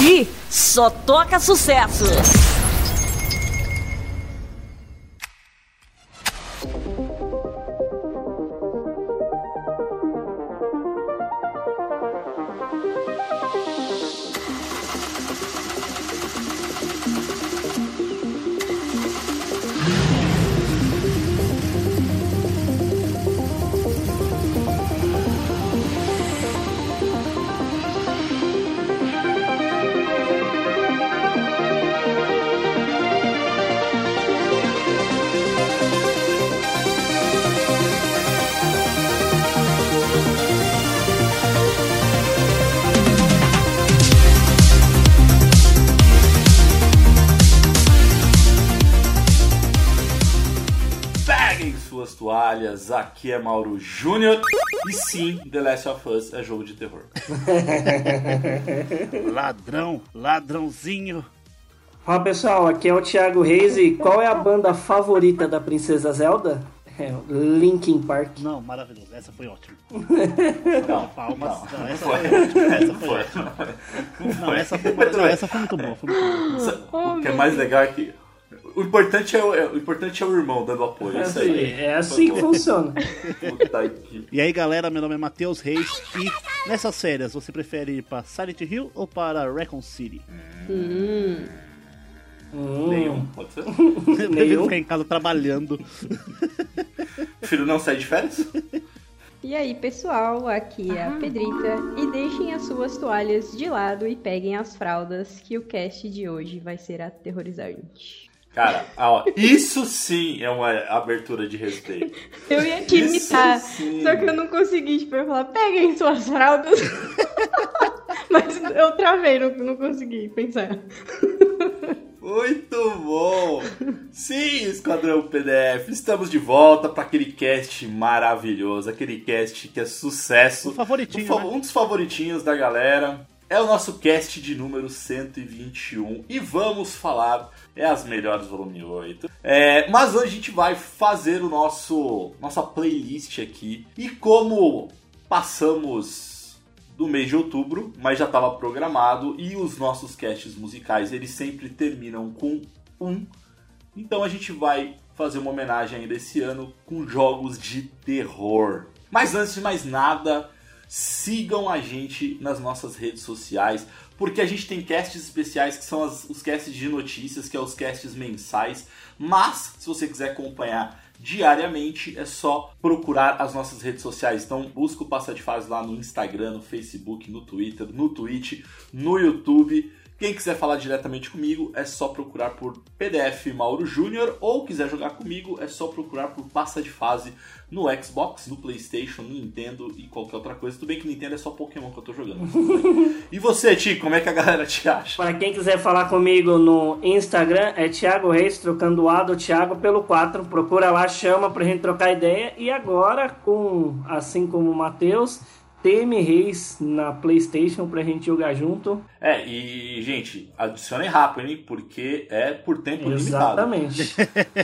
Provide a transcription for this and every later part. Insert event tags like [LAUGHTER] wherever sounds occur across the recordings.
Aqui só toca sucesso. Aqui é Mauro Júnior e sim, The Last of Us é jogo de terror. [LAUGHS] Ladrão, ladrãozinho. Fala pessoal, aqui é o Thiago Reis e qual é a banda favorita da Princesa Zelda? É Linkin Park. Não, maravilhoso. Essa foi ótima. [LAUGHS] Não, Palmas. não, Não, essa foi. foi ótima. Essa foi Foi. ótima. Não essa foi, não, essa foi muito boa. Foi muito boa. O que é mais legal é que o importante é o, é- o importante é o irmão dando apoio. É isso aí. É assim que funciona. E aí galera, meu nome é Matheus Reis e nessas férias você prefere ir para Silent Hill ou para Recon City? Nenhum, pode ser? [LAUGHS] Nenhum. ficar em casa trabalhando. Filho não sai de férias? E aí, pessoal, aqui é a Pedrita e deixem as suas toalhas de lado e peguem as fraldas que o cast de hoje vai ser aterrorizante. Cara, ó, isso sim é uma abertura de respeito. [LAUGHS] Eu ia te imitar, sim. só que eu não consegui, tipo, eu falar, peguem suas fraldas. [LAUGHS] Mas eu travei, não, não consegui pensar. Muito bom! Sim, Esquadrão PDF, estamos de volta para aquele cast maravilhoso, aquele cast que é sucesso. O favoritinho, Um, né? um dos favoritinhos da galera. É o nosso cast de número 121 e vamos falar é as melhores volume 8. É, mas hoje a gente vai fazer o nosso nossa playlist aqui e como passamos do mês de outubro, mas já estava programado e os nossos casts musicais eles sempre terminam com um. Então a gente vai fazer uma homenagem ainda esse ano com jogos de terror. Mas antes de mais nada, sigam a gente nas nossas redes sociais, porque a gente tem casts especiais que são as- os casts de notícias, que é os casts mensais. Mas, se você quiser acompanhar diariamente, é só procurar as nossas redes sociais. Então, busca o Passa de Fase lá no Instagram, no Facebook, no Twitter, no Twitch, no YouTube. Quem quiser falar diretamente comigo é só procurar por PDF Mauro Júnior ou quiser jogar comigo é só procurar por Passa de Fase no Xbox, no PlayStation, no Nintendo e qualquer outra coisa. Tudo bem que Nintendo é só Pokémon que eu tô jogando. [LAUGHS] e você, Ti, como é que a galera te acha? Para quem quiser falar comigo no Instagram, é Thiago Reis, trocando o A do Thiago pelo 4. Procura lá, chama pra gente trocar ideia. E agora, com assim como o Matheus, TM Reis na PlayStation pra gente jogar junto. É, e gente, adicionem rápido, hein? Porque é por tempo limitado. Exatamente.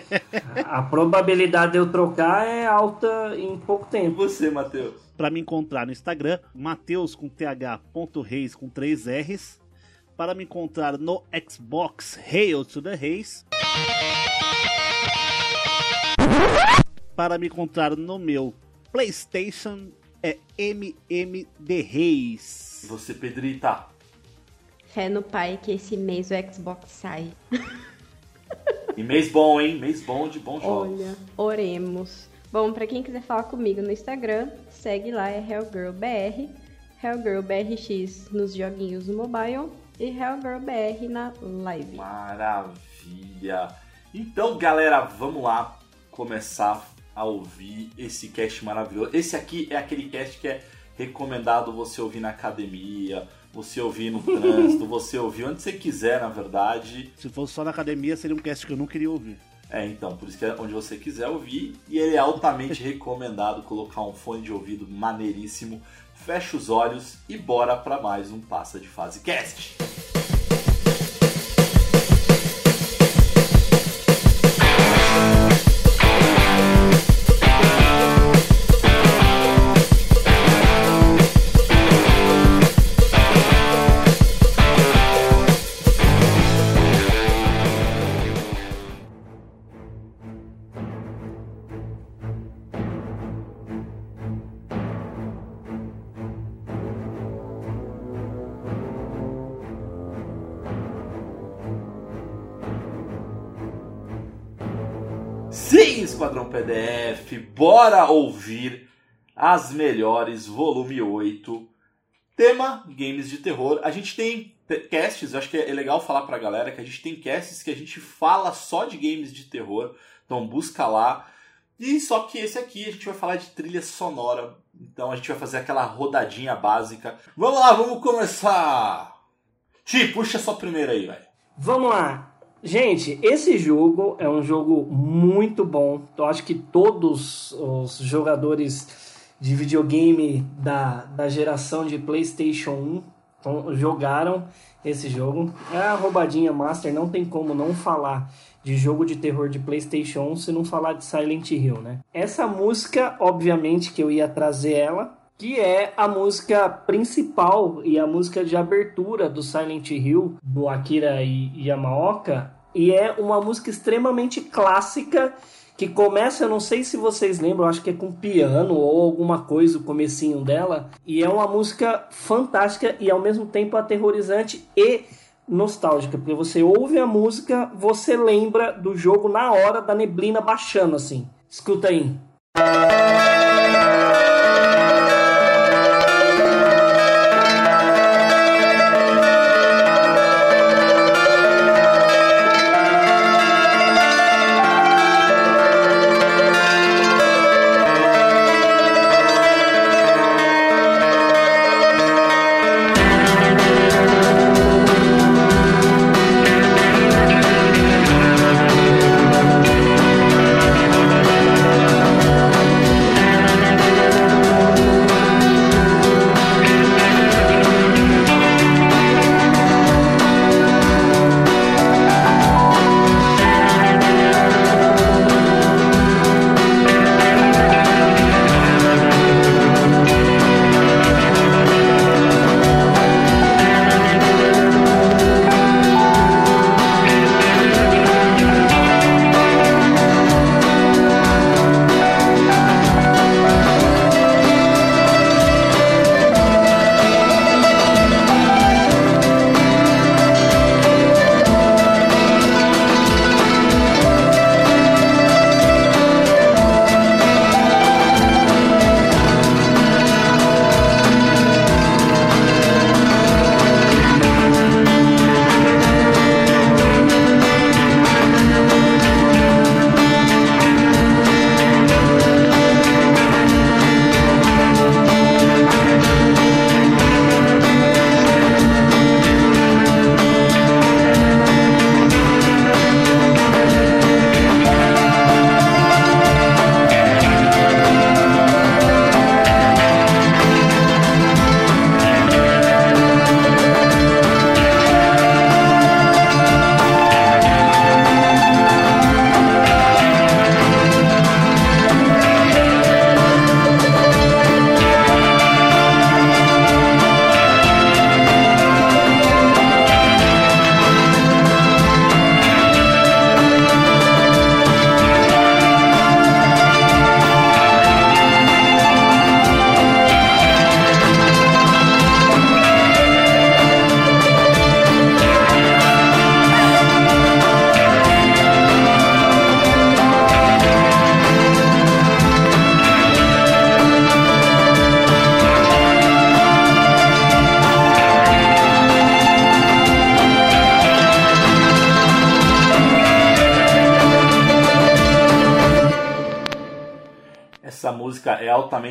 [LAUGHS] A probabilidade de eu trocar é alta em pouco E tempo. você, Matheus? Para me encontrar no Instagram, Mateus com th.reis com 3 R's. Para me encontrar no Xbox, Hail to the Reis. Para me encontrar no meu PlayStation, é MMD Reis. E você, Pedrita? Fé no pai que esse mês o Xbox sai. E mês bom, hein? Mês bom de bons jogos. Olha, oremos. Bom, pra quem quiser falar comigo no Instagram, segue lá, é HellGirlBR. HellGirlBRX nos joguinhos no mobile e HellGirlBR na live. Maravilha! Então, galera, vamos lá começar a ouvir esse cast maravilhoso. Esse aqui é aquele cast que é recomendado você ouvir na academia, você ouvir no trânsito, [LAUGHS] você ouvir onde você quiser, na verdade. Se fosse só na academia, seria um cast que eu não queria ouvir. É, então, por isso que é onde você quiser ouvir. E ele é altamente [LAUGHS] recomendado colocar um fone de ouvido maneiríssimo. Fecha os olhos e bora pra mais um Passa de Fase Cast. Esquadrão PDF, bora ouvir as melhores, volume 8. Tema games de terror. A gente tem casts, acho que é legal falar pra galera que a gente tem casts que a gente fala só de games de terror. Então busca lá. E só que esse aqui a gente vai falar de trilha sonora. Então a gente vai fazer aquela rodadinha básica. Vamos lá, vamos começar! Ti, puxa só primeiro aí, velho. Vamos lá. Gente, esse jogo é um jogo muito bom. Eu acho que todos os jogadores de videogame da, da geração de PlayStation 1 jogaram esse jogo. É a roubadinha Master, não tem como não falar de jogo de terror de PlayStation 1 se não falar de Silent Hill, né? Essa música, obviamente que eu ia trazer ela, que é a música principal e a música de abertura do Silent Hill do Akira Yamaoka, e é uma música extremamente clássica que começa, eu não sei se vocês lembram, acho que é com piano ou alguma coisa, o comecinho dela, e é uma música fantástica e ao mesmo tempo aterrorizante e nostálgica, porque você ouve a música, você lembra do jogo na hora da neblina baixando assim. Escuta aí.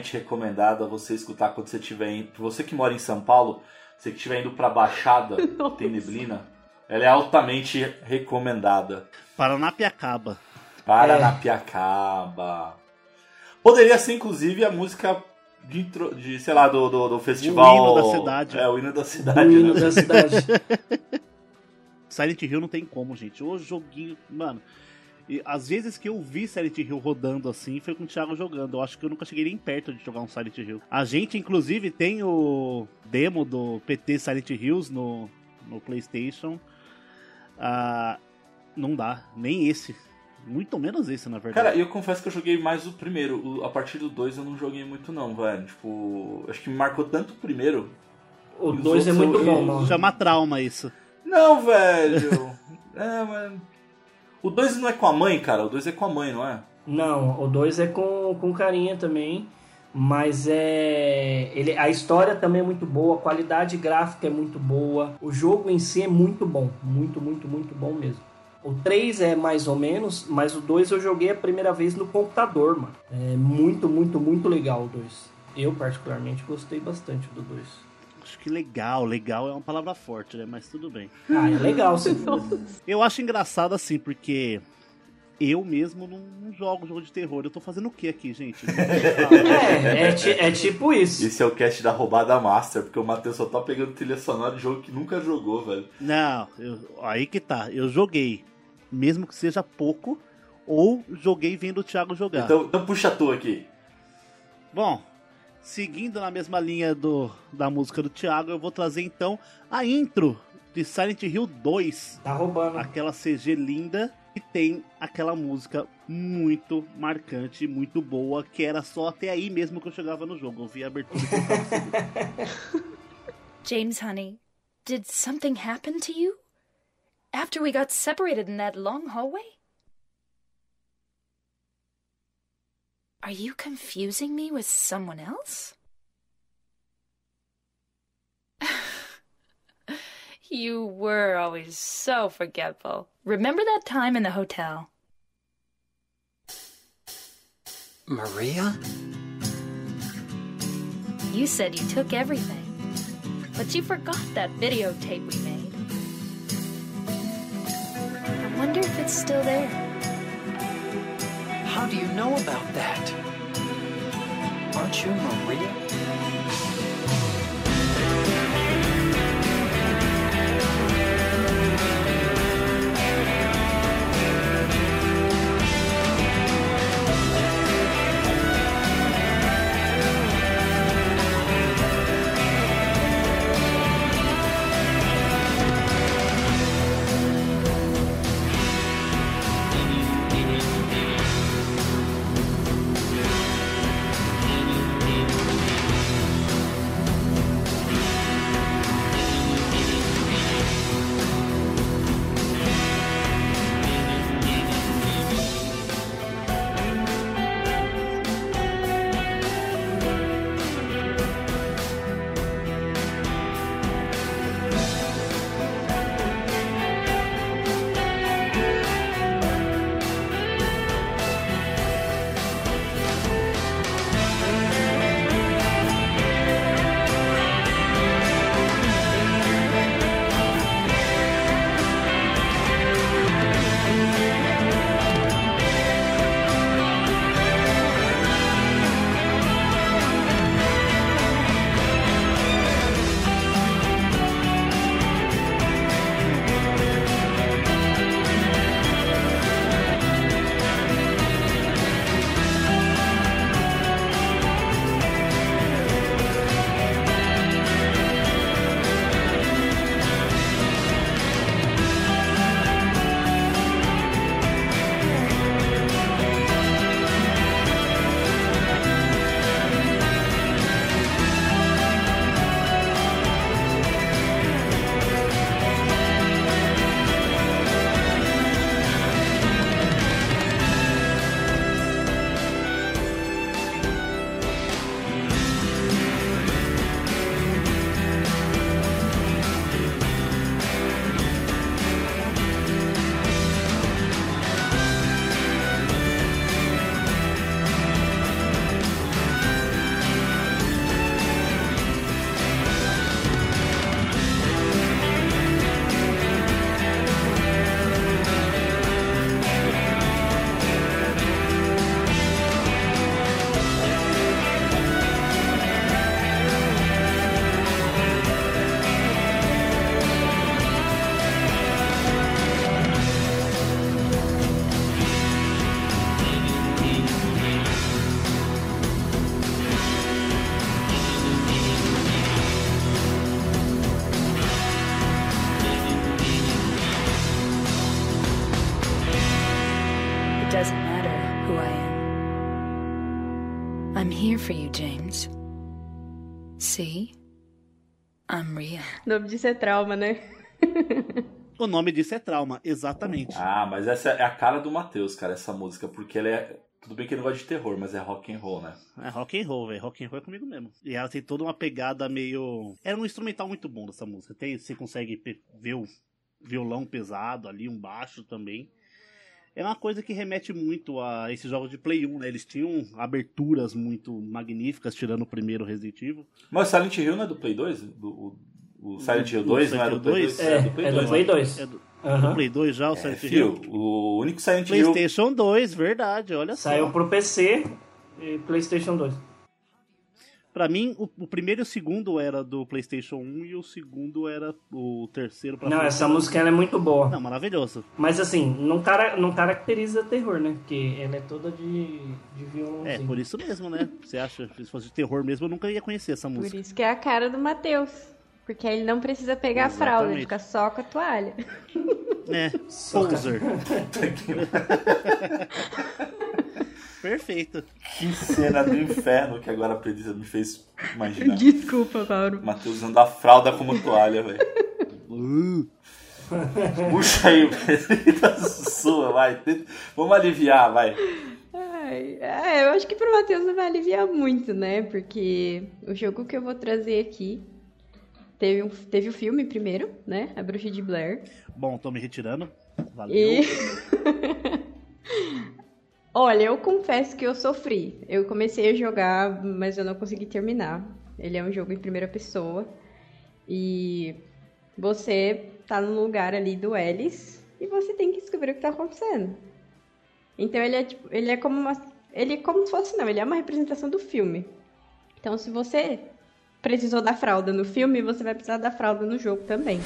Altamente recomendada você escutar quando você estiver indo. Você que mora em São Paulo, você que estiver indo pra Baixada, [LAUGHS] tem neblina, ela é altamente recomendada. Paranapiacaba. Paranapiacaba. É. Poderia ser, inclusive, a música de, de sei lá, do, do, do festival. O hino da cidade. É, o hino da cidade. O hino né? da cidade. [LAUGHS] Silent Hill não tem como, gente. O joguinho. Mano, e às vezes que eu vi Silent Hill rodando assim, foi com o Thiago jogando. Eu acho que eu nunca cheguei nem perto de jogar um Silent Hill. A gente, inclusive, tem o demo do PT Silent Hills no, no PlayStation. Ah, não dá, nem esse. Muito menos esse, na verdade. Cara, eu confesso que eu joguei mais o primeiro. O, a partir do 2 eu não joguei muito, não, velho. Tipo, acho que me marcou tanto o primeiro. O 2 é muito eu, bom, mano. Chama trauma isso. Não, velho. [LAUGHS] é, mano. O 2 não é com a mãe, cara? O 2 é com a mãe, não é? Não, o 2 é com, com carinha também. Mas é. Ele, a história também é muito boa, a qualidade gráfica é muito boa, o jogo em si é muito bom. Muito, muito, muito bom mesmo. O 3 é mais ou menos, mas o 2 eu joguei a primeira vez no computador, mano. É muito, muito, muito legal o 2. Eu, particularmente, gostei bastante do 2. Acho que legal, legal é uma palavra forte, né? Mas tudo bem. Ah, é legal, sim. Eu acho engraçado assim, porque eu mesmo não, não jogo jogo de terror. Eu tô fazendo o que aqui, gente? [LAUGHS] é, é, ti- é tipo isso. Esse é o cast da roubada master, porque o Matheus só tá pegando trilha sonora de jogo que nunca jogou, velho. Não, eu- aí que tá. Eu joguei, mesmo que seja pouco, ou joguei vendo o Thiago jogar. Então, então puxa tu aqui. Bom, seguindo na mesma linha do, da música do Thiago, eu vou trazer então a intro de Silent Hill 2. Tá roubando. Aquela CG linda e tem aquela música muito marcante, muito boa, que era só até aí mesmo que eu chegava no jogo. Eu vi a abertura assim. [LAUGHS] James, honey, did something happen to you? After we got separated in that long hallway? Are you confusing me with someone else? [LAUGHS] you were always so forgetful. Remember that time in the hotel? Maria? You said you took everything, but you forgot that videotape we made. I wonder if it's still there. How do you know about that? Aren't you Maria? O nome disso é trauma, né? [LAUGHS] O nome disso é trauma, exatamente. Ah, mas essa é a cara do Matheus, cara, essa música, porque ele é. Tudo bem que ele não gosta de terror, mas é rock and roll, né? É rock and roll, velho. Rock and roll é comigo mesmo. E ela tem toda uma pegada meio. Era um instrumental muito bom dessa música. Tem, você consegue ver o violão pesado ali, um baixo também. É uma coisa que remete muito a esses jogos de Play 1, né? Eles tinham aberturas muito magníficas, tirando o primeiro Resident Evil. Mas o Silent Hill não é do Play 2? Do, o, o Silent Hill O 2 não é do Silent Play Hill 2? 2? É, do Play é 2. do Play né? 2. É do, do Play 2 já, o É, Silent Hill? fio, o único Silent Hill. PlayStation 2, verdade, olha só. Saiu pro PC e PlayStation 2. Pra mim, o, o primeiro e o segundo era do PlayStation 1 e o segundo era o terceiro pra Não, essa música ela é muito boa. Não, maravilhoso. Mas assim, não, cara, não caracteriza terror, né? Porque ela é toda de, de violãozinho. É, por isso mesmo, né? Você acha que se fosse de terror mesmo, eu nunca ia conhecer essa Por música. isso que é a cara do Matheus. Porque aí ele não precisa pegar a fralda, ele Exatamente. fica só com a toalha. É, poser. [LAUGHS] [LAUGHS] Perfeito. Que cena do inferno que agora a Pedrita me fez imaginar. [LAUGHS] Desculpa, Mauro. Matheus usando a fralda como toalha, velho. Uh, Puxa aí, Pedrita, sua, vai. Vamos aliviar, vai. Ai, é, eu acho que pro Matheus não vai aliviar muito, né? Porque o jogo que eu vou trazer aqui teve, um, teve o filme primeiro, né? A Bruxa de Blair. bom, tô me retirando. Valeu. E. [LAUGHS] Olha, eu confesso que eu sofri. Eu comecei a jogar, mas eu não consegui terminar. Ele é um jogo em primeira pessoa. E você tá no lugar ali do Ellis e você tem que descobrir o que tá acontecendo. Então ele é tipo, ele é como uma ele é como se fosse não, ele é uma representação do filme. Então se você precisou da fralda no filme, você vai precisar da fralda no jogo também.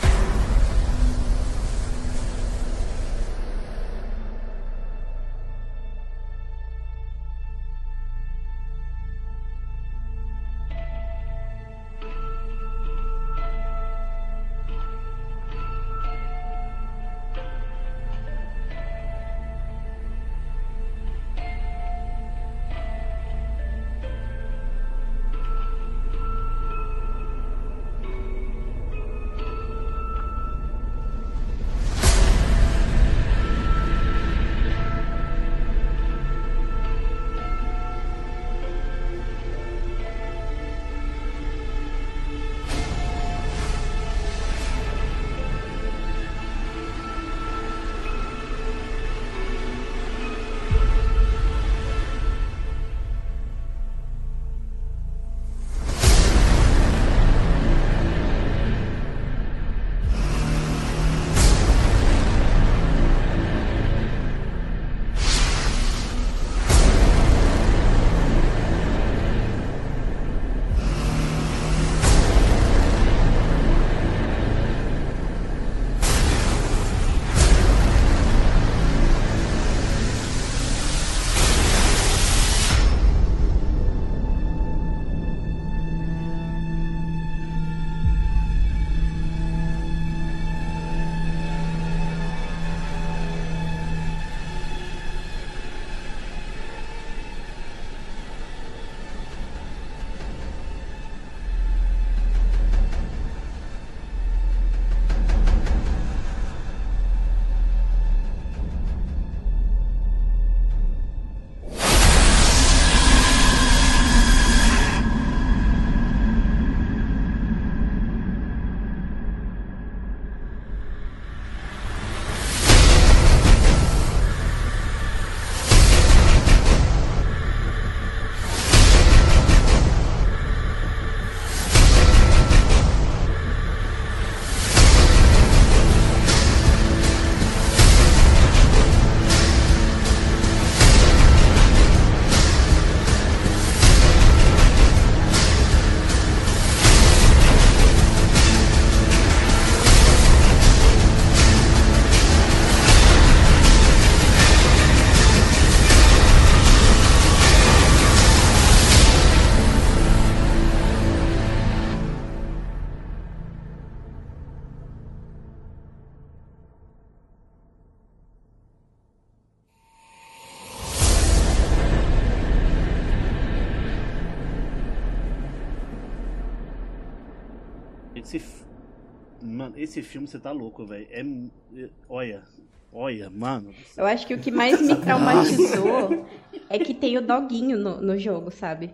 Esse, filme você tá louco, velho. É, é- Olha, olha, mano. Eu acho que o que mais me traumatizou é que tem o doguinho no, no jogo, sabe?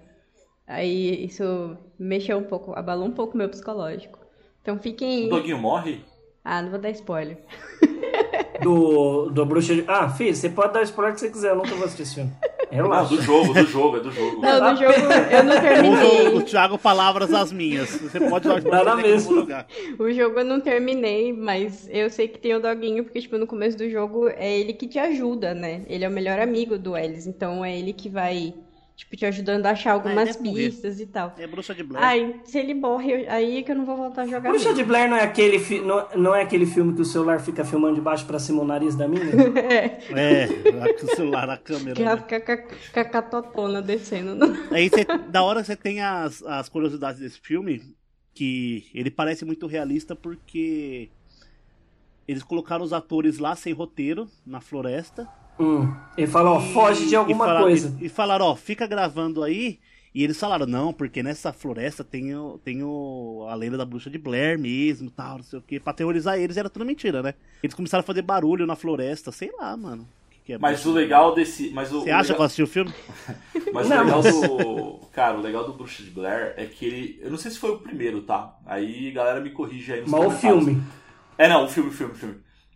Aí isso mexeu um pouco, abalou um pouco o meu psicológico. Então O fiquem. doguinho morre? Ah, não vou dar spoiler. Do, do Bruxa de... Ah, filho, você pode dar o spoiler que você quiser, eu nunca vou assistir esse filme. [LAUGHS] Não, Relaxa. do jogo, do jogo, é do jogo. Não, no jogo eu não [LAUGHS] O, terminei. o Thiago, palavras as minhas. Você pode dar Nada mesmo. vou jogar. O jogo eu não terminei, mas eu sei que tem o doguinho, porque, tipo, no começo do jogo é ele que te ajuda, né? Ele é o melhor amigo do Ellis, então é ele que vai, tipo, te ajudando a achar algumas deve morrer. pistas e tal. É bruxa de Blair. Ai, se ele morre, aí é que eu não vou voltar a jogar Bruxa mesmo. de Blair não é aquele fi... não, não é aquele filme que o celular fica filmando de baixo pra cima o nariz da mina? [LAUGHS] É, com o celular, a câmera. Que ela né? fica com a- catotona descendo. no- [LAUGHS] Aí você, da hora você tem as, as curiosidades desse filme, que ele parece muito realista porque eles colocaram os atores lá sem roteiro, na floresta. Hum. Ele fala, ó, foge de E alguma fala- coisa. E, e falaram, ó, fica gravando aí. E eles falaram, não, porque nessa floresta tem, o, tem o, a lenda da bruxa de Blair mesmo, tal, não sei o que, pra aterrorizar eles, era tudo mentira, né? Eles começaram a fazer barulho na floresta, sei lá, mano. Que que é Mas bruxa? o legal desse. Mas o, Você o acha que eu legal, assisti o filme? [LAUGHS] mas Não, o legal do. Cara, o legal do Bruxa de Blair é que ele. Eu não sei se foi o primeiro, tá? Aí a galera me corrige aí nos Mas o filme. É, não, o filme, o filme, o filme.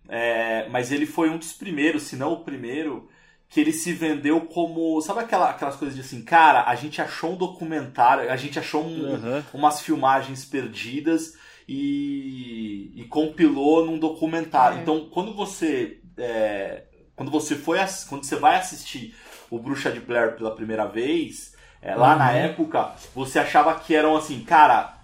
É, mas ele foi um dos primeiros, se não o primeiro, que ele se vendeu como. Sabe aquela, aquelas coisas de assim, cara, a gente achou um documentário, a gente achou um- Aham. umas filmagens perdidas e, e compilou num documentário. É. Então, quando você. é, quando você foi quando você vai assistir o Bruxa de Blair pela primeira vez, é, lá na época, você achava que eram assim, cara,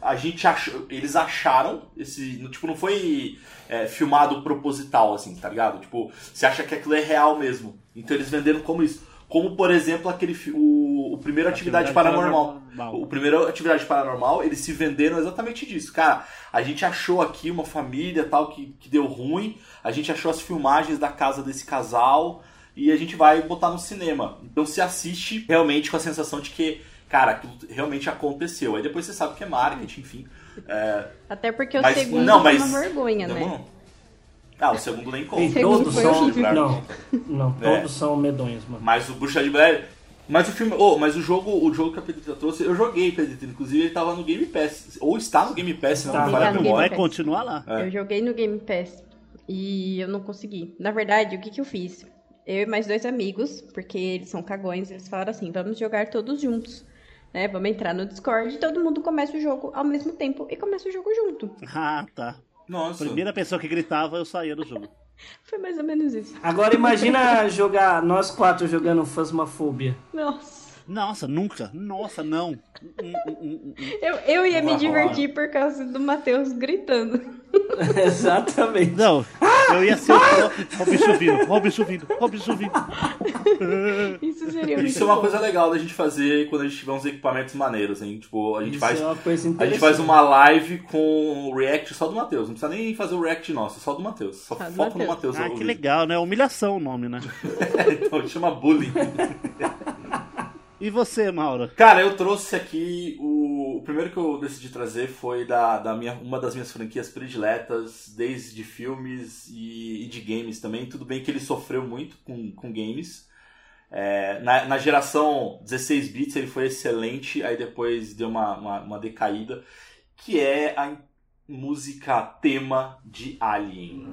a gente achou, eles acharam esse, tipo, não foi é, filmado proposital assim, tá ligado? Tipo, você acha que aquilo é real mesmo. Então eles venderam como isso. Como, por exemplo, aquele o, o primeiro Atividade, Paranormal. O primeiro Atividade Paranormal, eles se venderam exatamente disso. Cara, a gente achou aqui uma família tal que, que deu ruim, a gente achou as filmagens da casa desse casal e a gente vai botar no cinema. Então se assiste realmente com a sensação de que, cara, aquilo realmente aconteceu. Aí depois você sabe que é marketing, enfim. É, Até porque o mas, segundo não, mas, uma vergonha, não, né? não. Ah, o segundo nem conta. Segundo todos são. Não, não, É. todos são medonhos, mano. Mas o Bruxa de Blair. Mas o filme. Oh, mas o jogo, o jogo que a Pedrita trouxe, eu joguei, Pedrita. Inclusive ele tava no Game Pass. Ou está no Game Pass, se não Tá. me falha a memória. Vai continuar lá. É. Eu joguei no Game Pass e eu não consegui. Na verdade, o que, que eu fiz? Eu e mais dois amigos, porque eles são cagões, eles falaram assim: vamos jogar todos juntos. Né? Vamos entrar no Discord e todo mundo começa o jogo ao mesmo tempo e começa o jogo junto. [LAUGHS] Ah, tá. Nossa. Primeira pessoa que gritava, eu saía do jogo. [LAUGHS] Foi mais ou menos isso. Agora imagina [LAUGHS] jogar, nós quatro jogando Phasmophobia. Nossa. Nossa, nunca. Nossa, não. Eu, eu ia me divertir por causa do Matheus gritando. Exatamente. Não, eu ia ser o. Ó o bicho vindo, ó o bicho vindo, ó o bicho vindo. [LAUGHS] Isso seria muito Isso é uma bom. coisa legal da gente fazer quando a gente tiver uns equipamentos maneiros, hein? Tipo, a gente Isso faz. é uma coisa A gente faz uma live com o react só do Matheus. Não precisa nem fazer o react nosso, só do Matheus. Só do foca no Matheus. Ah, que vídeo. legal, né? Humilhação o nome, né? [LAUGHS] então chama bullying. [LAUGHS] E você, Maura? Cara, eu trouxe aqui o... o primeiro que eu decidi trazer foi da, da minha, uma das minhas franquias prediletas, desde filmes e, e de games também. Tudo bem que ele sofreu muito com, com games. É, na, na geração 16 bits ele foi excelente, aí depois deu uma, uma, uma decaída, que é a música tema de Alien.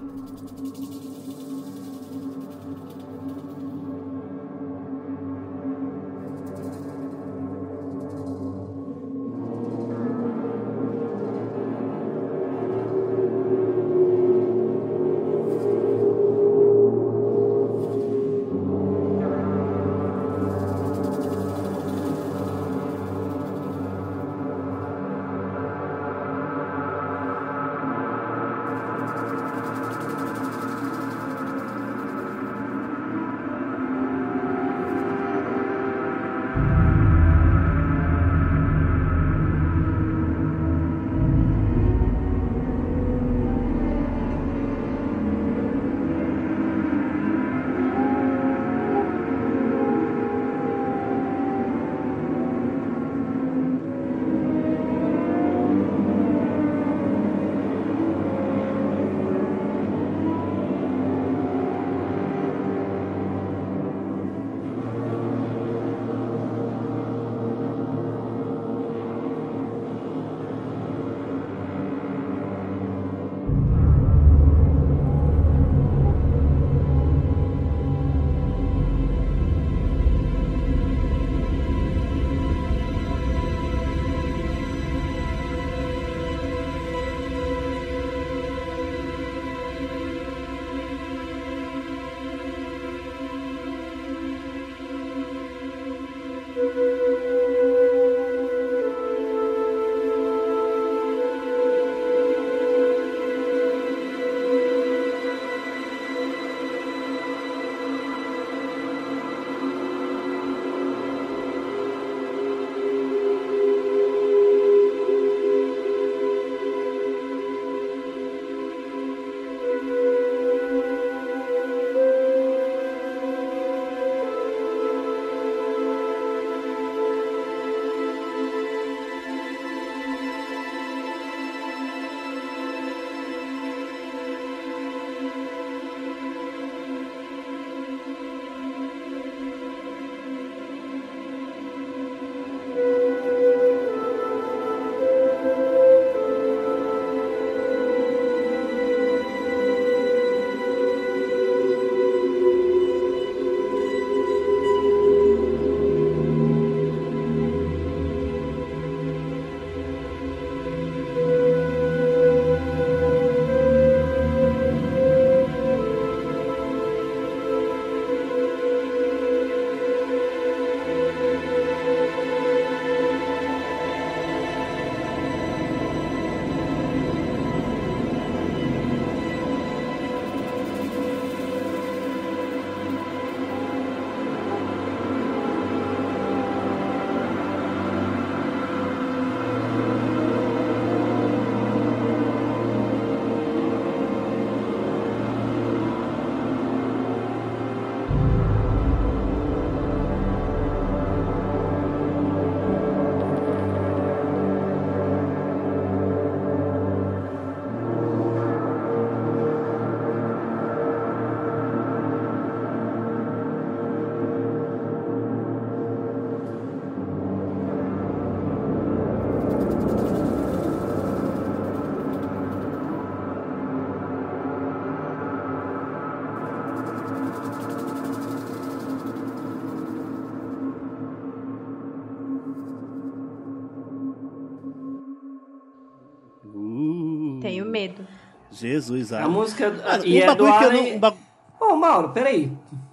Tenho medo. Jesus, A Alien. música. Mano, e um é do eu não, Alien. um ba- Ô, Mauro, peraí.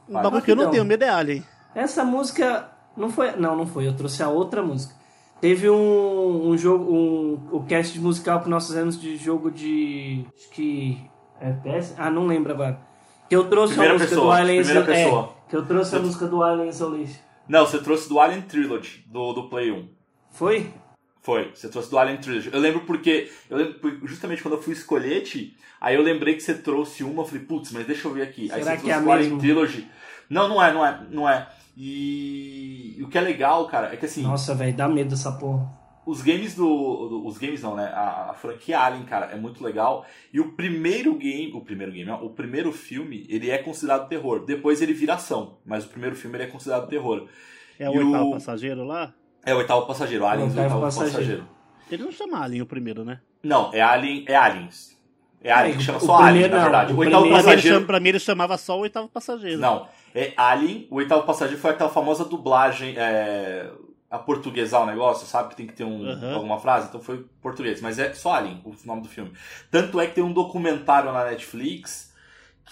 um bagulho que eu não tenho medo é Alien. Essa música não foi. Não, não foi. Eu trouxe a outra música. Teve um, um jogo, um, o cast musical que nós fizemos de jogo de. Acho que. FPS? Ah, não lembro agora. Que eu trouxe Primeira a música pessoa, do Alien primeira Isolation. pessoa. É, que eu trouxe a música do Alien Isolation. Não, você trouxe do Alien Trilogy, do, do Play 1. Foi? Foi, você trouxe do Alien Trilogy. Eu lembro porque, eu lembro justamente quando eu fui escolher, Ti, aí eu lembrei que você trouxe uma, eu falei, putz, mas deixa eu ver aqui. aí Será você que é trouxe a do Alien? Trilogy. Não, não é, não é, não é. E, e o que é legal, cara, é que assim, Nossa, velho, dá medo essa porra. os games do, do- Os games não, né? A, a franquia Alien, cara, é muito legal. E o primeiro game. O primeiro game, ó, o primeiro filme, ele é considerado terror. Depois ele vira ação. Mas o primeiro filme ele é considerado terror. É o E oitavo o- passageiro lá? É o oitavo passageiro, Aliens, o Oitavo oitavo passageiro. passageiro. Ele não chama Alien o primeiro, né? Não, é Alien, é Aliens. É Alien, É, que chama só Alien, na verdade. o O oitavo primeiro- Pra mim, ele passageiro. chama- pra mim ele chamava só o oitavo passageiro. Não, é Alien. O oitavo passageiro foi aquela famosa dublagem. É, a portuguesar o negócio, sabe? Que tem que ter um, Aham. alguma frase. Então foi português. Mas é só Alien o nome do filme. Tanto é que tem um documentário na Netflix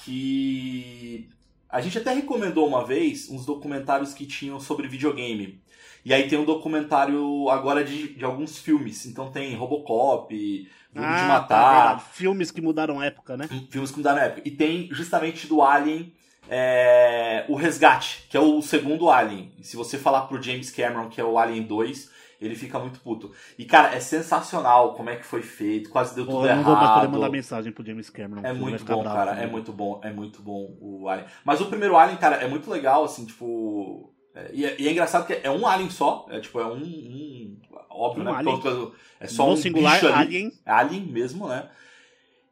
que. A gente até recomendou uma vez uns documentários que tinham sobre videogame. E aí tem um documentário agora de, de alguns filmes. Então tem Robocop, Jogo de tá, Matar, verdade. Filmes que mudaram a época, né? filmes que mudaram época. E tem justamente do Alien é, o Resgate, que é o segundo Alien. E se você falar pro James Cameron, que é o Alien 2, ele fica muito puto. E, cara, é sensacional como é que foi feito, quase deu tudo eu não vou poder mandar errado. mensagem pro James Cameron. É muito bom, bravo cara. É comigo. muito bom, é muito bom o Alien. Mas o primeiro Alien, cara, é muito legal, assim, tipo. É, e, é, e é engraçado que é um Alien só. É tipo, é um. um- óbvio, Um né? alien. É só no um singular, bicho ali. Alien. Alien mesmo, né?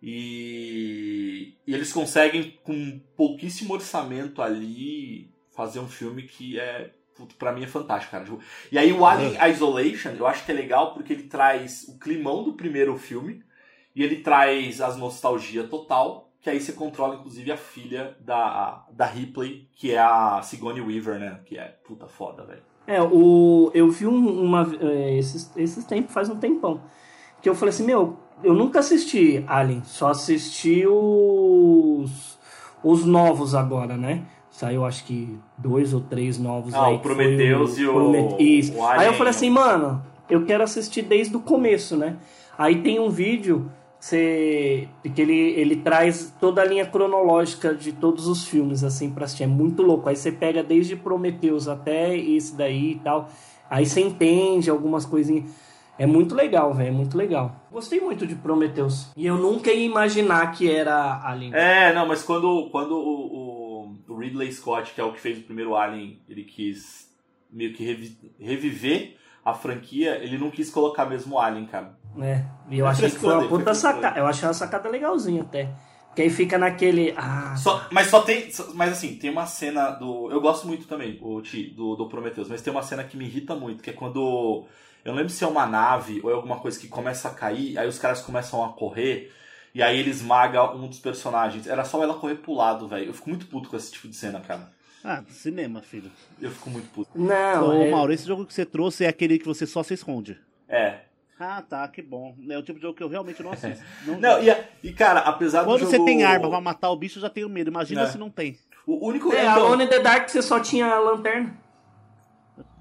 E, e eles conseguem, com pouquíssimo orçamento ali, fazer um filme que é. Pra mim é fantástico, cara. E aí o Alien Isolation, eu acho que é legal porque ele traz o climão do primeiro filme e ele traz as nostalgia total, que aí você controla inclusive a filha da, da Ripley, que é a Sigourney Weaver, né? Que é puta foda, velho. É, o, eu vi um- uma. é, esses, esses tempos, faz um tempão. Que eu falei assim, meu, eu nunca assisti Alien, só assisti os. os novos agora, né? Saiu acho que dois ou três novos Ah, aí. o Prometheus e o- Isso. o Aí eu Alien. falei assim, mano, eu quero assistir desde o começo, né? Aí tem um vídeo você, ele, ele traz toda a linha cronológica de todos os filmes, assim, pra assistir. É muito louco. Aí você pega desde Prometheus até esse daí e tal. Aí você entende algumas coisinhas. É muito legal, velho. É muito legal. Gostei muito de Prometheus. E eu nunca ia imaginar que era Alien. É, não, mas quando, quando o, o- o Ridley Scott, que é o que fez o primeiro Alien, ele quis meio que revi- reviver a franquia, ele não quis colocar mesmo Alien, cara. É, e eu Foi achei que foi uma puta sacada. Eu achei uma sacada legalzinha até. Porque aí fica naquele. Ah, Só, mas só tem. Mas assim, tem uma cena do. Eu gosto muito também, o Ti, do, do Prometheus, mas tem uma cena que me irrita muito, que é quando. Eu não lembro se é uma nave ou é alguma coisa que começa a cair, aí os caras começam a correr, e aí ele esmaga um dos personagens. Era só ela correr pro lado, velho. Eu fico muito puto com esse tipo de cena, cara. Ah, cinema, filho. Eu fico muito puto. não. Ô, é- Mauro, esse jogo que você trouxe é aquele que você só se esconde. É. Ah, tá, que bom. É o tipo de jogo que eu realmente não assisto. [LAUGHS] Não, Não, e, a- e cara, apesar Quando do você jogo... tem arma pra matar o bicho, eu já tenho medo. Imagina É. se não tem. O único. É, então, Alone in the Dark você só tinha a lanterna.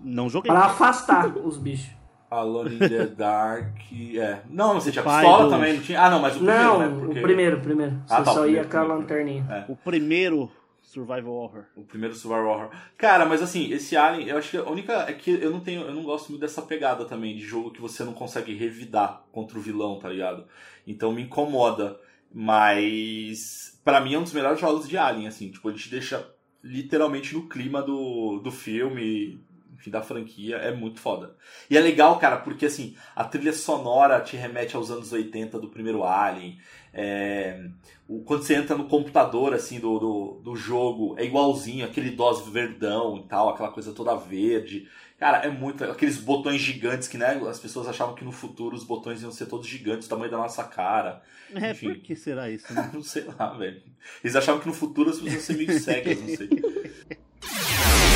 Não joguei. Pra afastar os bichos. Alone in the Dark. É. Não, você tinha Pai pistola do- também, não tinha? Ah, não, mas o primeiro, Não, né? Porque- o primeiro, o primeiro. Você Ah, tá, só primeiro, ia com a lanterninha. É. O primeiro Survival Horror. O primeiro Survival Horror. Cara, mas assim, esse Alien, eu acho que a única é que eu não tenho, eu não gosto muito dessa pegada também de jogo que você não consegue revidar contra o vilão, tá ligado? Então me incomoda, mas pra mim é um dos melhores jogos de Alien, assim, tipo, ele te deixa literalmente no clima do, do filme, enfim, da franquia, é muito foda. E é legal, cara, porque assim, a trilha sonora te remete aos anos 80 do primeiro Alien. É, o- quando você entra no computador assim do, do, do jogo, é igualzinho, aquele DOS verdão e tal, aquela coisa toda verde. Cara, é muito. Aqueles botões gigantes que, né? As pessoas achavam que no futuro os botões iam ser todos gigantes, do tamanho da nossa cara. É, Enfim. por que será isso, né? [LAUGHS] Não sei lá, velho. Eles achavam que no futuro as pessoas iam ser meio cegas, não sei. [LAUGHS]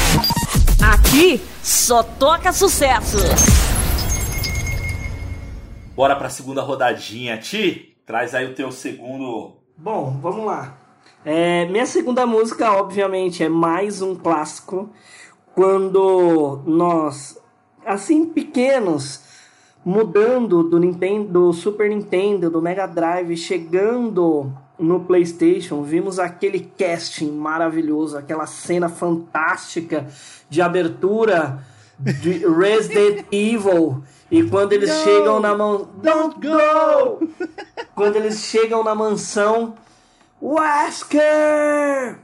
Aqui só toca sucesso. Bora pra segunda rodadinha, Ti. Traz aí o teu segundo. Bom, vamos lá. É, minha segunda música, obviamente, é mais um clássico. Quando nós, assim, pequenos, mudando do Nintendo, do Super Nintendo, do Mega Drive, chegando no PlayStation, vimos aquele casting maravilhoso, aquela cena fantástica de abertura de [LAUGHS] Resident Evil. E quando eles chegam na mão. Don't go! [LAUGHS] quando eles chegam na mansão. Wesker!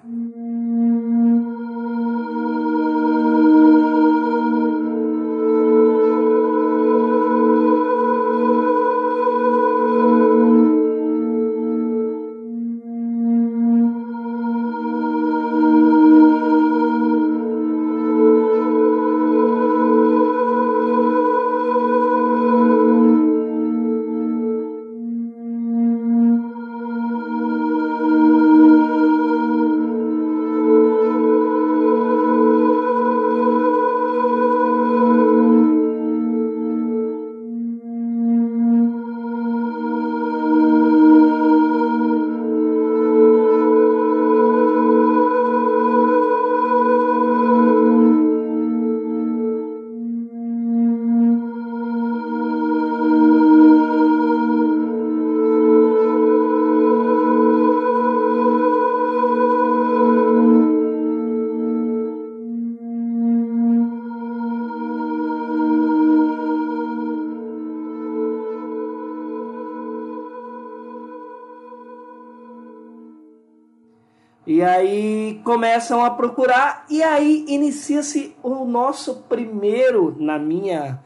Começam a procurar, e aí inicia-se o nosso primeiro, na minha.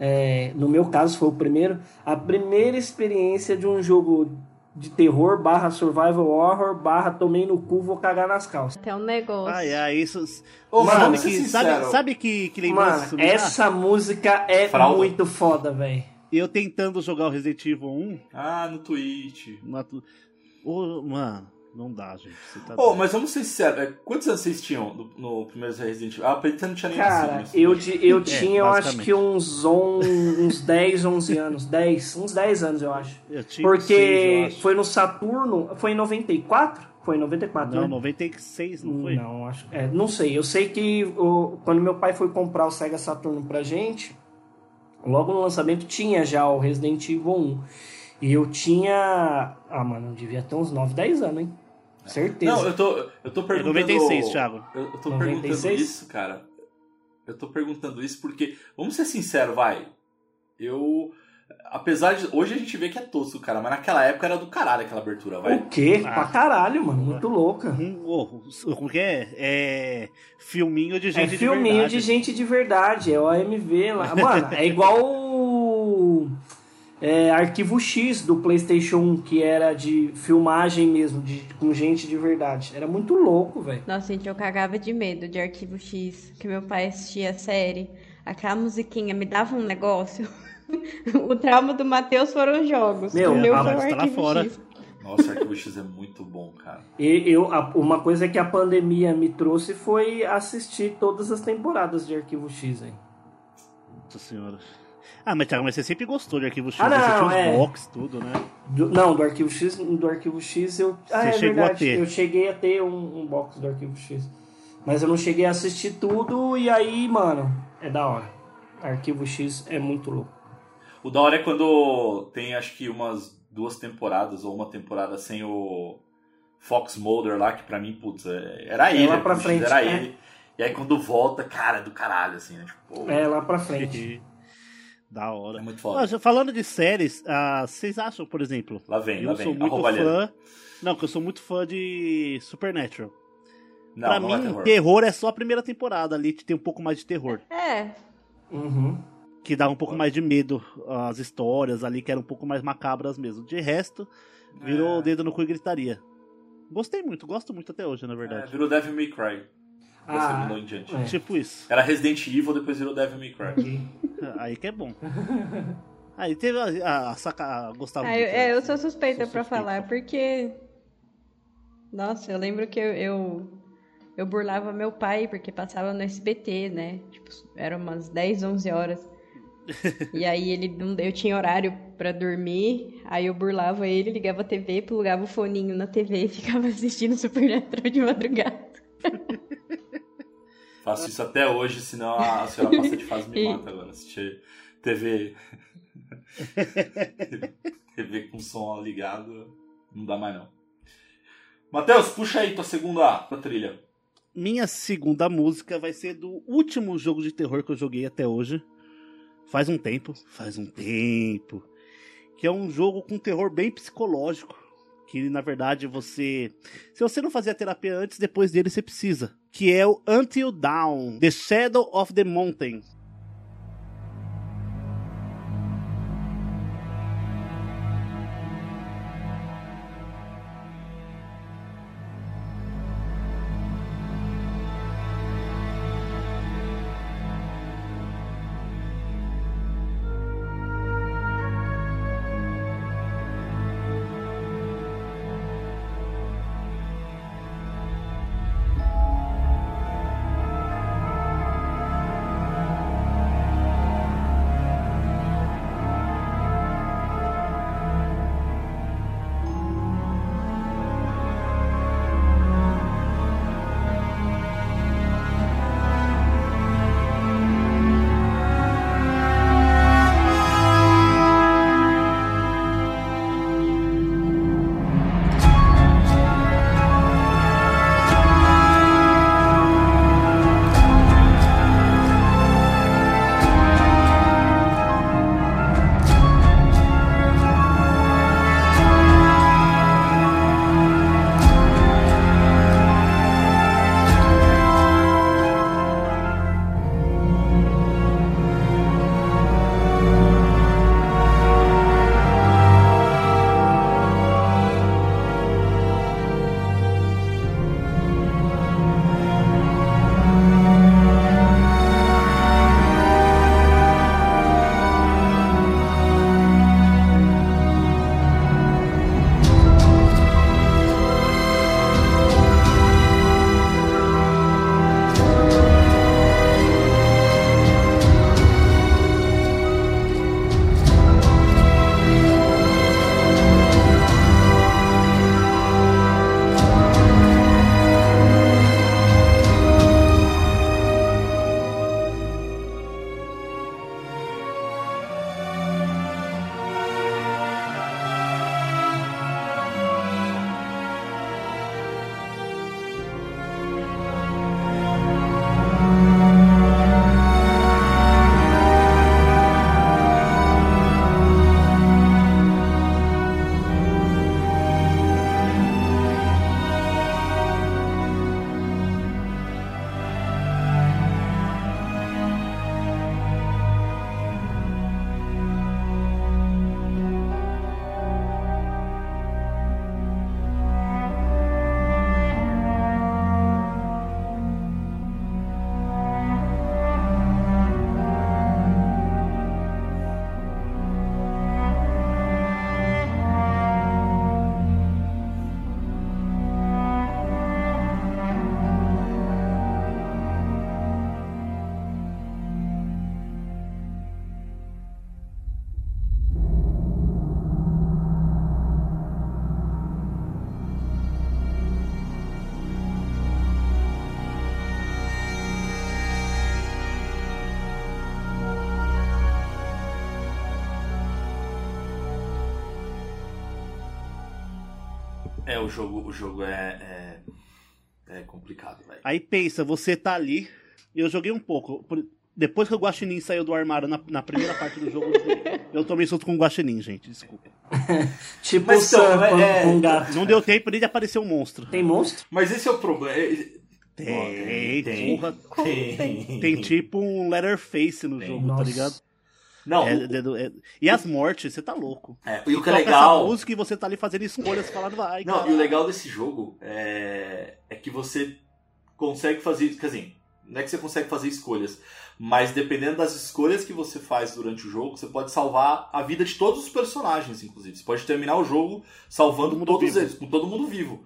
é, no meu caso foi o primeiro, a primeira experiência de um jogo de terror barra survival horror barra tomei no cu, vou cagar nas calças. Até um negócio. Ah, é, isso. Ô, Mano, ser que, sabe, sabe que, que lembrou Mano, essa música é Fralda. muito foda, velho. Eu tentando jogar o Resident Evil 1. Ah, no Twitch. tu- Ô, mano, não dá, gente. Você tá doido. mas vamos ser sinceros. é, Quantos anos vocês tinham no, no primeiro Resident Evil? Ah, o Peter não tinha nem Cara, nascido, eu, né? de- eu tinha, eu acho que uns, on, uns 10, 11 anos. 10, uns 10 anos, eu acho. Eu tinha Porque eu acho. foi no Saturno. Foi em 94? Foi em 94, Não, né? 96, não foi? Não, acho. É, não sei. Eu sei que o, quando meu pai foi comprar o Sega Saturno pra gente, logo no lançamento tinha já o Resident Evil 1. E eu tinha. Ah, mano, eu devia ter uns 9, 10 anos, hein? Certeza. Não, eu tô, eu tô perguntando... 96, Thiago. Eu, eu tô 96? perguntando isso, cara. Eu tô perguntando isso porque, vamos ser sinceros, vai. Eu. Apesar de. Hoje a gente vê que é tosco, cara, mas naquela época era do caralho aquela abertura, vai. O quê? Ah. Pra caralho, mano. Muito louca. Um, oh, como que é? É. Filminho de É gente de filminho verdade. de gente de verdade, é o AMV lá. Mano, é igual o é, Arquivo X do PlayStation 1, que era de filmagem mesmo, de, com gente de verdade. Era muito louco, velho. Nossa, gente, eu cagava de medo de Arquivo X, que meu pai assistia a série. Aquela musiquinha me dava um negócio. [LAUGHS] o trauma do Matheus foram os jogos. Meu, o meu ah, foi o tá lá Arquivo fora. X. Nossa, Arquivo X é muito bom, cara. E eu, a- uma coisa que a pandemia me trouxe foi assistir todas as temporadas de Arquivo X, hein? Nossa senhora. Ah, mas Thiago, mas você sempre gostou de Arquivo X. Ah, você não, tinha os é. box, tudo, né? Do- não, do Arquivo X, do Arquivo X eu. Ah, Você é chegou a verdade. ter. Eu cheguei a ter um, um box do Arquivo X. Mas eu não cheguei a assistir tudo e aí, mano, é da hora. Arquivo X é muito louco. O da hora é quando tem acho que umas duas temporadas ou uma temporada sem o Fox Mulder lá, que pra mim, putz, é- era ele. lá pra frente, Era é. ele. E aí quando volta, cara, é do caralho, assim, né? Tipo, pô, É, lá pra frente. Da hora. é muito foda. Mas, falando de séries, ah, vocês acham, por exemplo, Lá vem, eu lá sou vem. muito fã. Não, que eu sou muito fã de Supernatural. Não, pra não mim, é terror. terror. é só a primeira temporada ali, que tem um pouco mais de terror. É, Uhum. Que dá um pouco mais de medo, as histórias ali, que eram um pouco mais macabras mesmo. De resto, virou É. o dedo no cu e gritaria. Gostei muito, gosto muito até hoje, na É, verdade. virou Devil May Cry. Da Ah, segunda em diante. é. Tipo isso. Era Resident Evil, depois virou Devil May Cry. Aí que é bom. [LAUGHS] Aí teve a, a, saca, a gostava Ah, eu, né? é, eu sou suspeita Sou pra suspeita. falar, porque. Nossa, eu lembro que eu, eu, eu burlava meu pai, porque passava no SBT, né? Tipo, eram umas 10, 11 horas. [LAUGHS] e aí ele não- eu tinha horário pra dormir, Aí eu burlava ele, ligava a TV, plugava o foninho na TV e [LAUGHS] ficava assistindo Supernatural de madrugada. Faço isso até hoje, senão a [LAUGHS] senhora passa de fase e me mata agora. Assistir TV. [LAUGHS] TV com som ligado, não dá mais não. Matheus, puxa aí tua segunda tua trilha. Minha segunda música vai ser do último jogo de terror que eu joguei até hoje. Faz um tempo, faz um tempo. Que é um jogo com terror bem psicológico. Que na verdade você. Se você não fazia terapia antes, depois dele você precisa. Que é o Until Dawn The Shadow of the Mountain. O jogo, o jogo é, é, é complicado, velho. Aí pensa, você tá ali, e eu joguei um pouco. Por- Depois que o Guaxinim saiu do armário na, na primeira parte do jogo, eu tomei susto com o Guaxinim, gente, desculpa. [LAUGHS] Tipo Mas o então, Sam é- com um gato. Não deu tempo nem de aparecer um monstro. Tem monstro? Mas esse é o problema. é- Tem, tem, tem. Tem tipo um Letterface no Tem. jogo, Nossa. tá ligado? Não, É- é- é- e as mortes, você tá louco. é, e o que é legal. Essa música e você tá ali fazendo escolhas falando, vai, Não, cara. e o legal desse jogo é, é que você consegue fazer. Quer dizer, não é que você consegue fazer escolhas, mas dependendo das escolhas que você faz durante o jogo, você pode salvar a vida de todos os personagens, inclusive. Você pode terminar o jogo salvando Todo todos vivo. eles, com todo mundo vivo.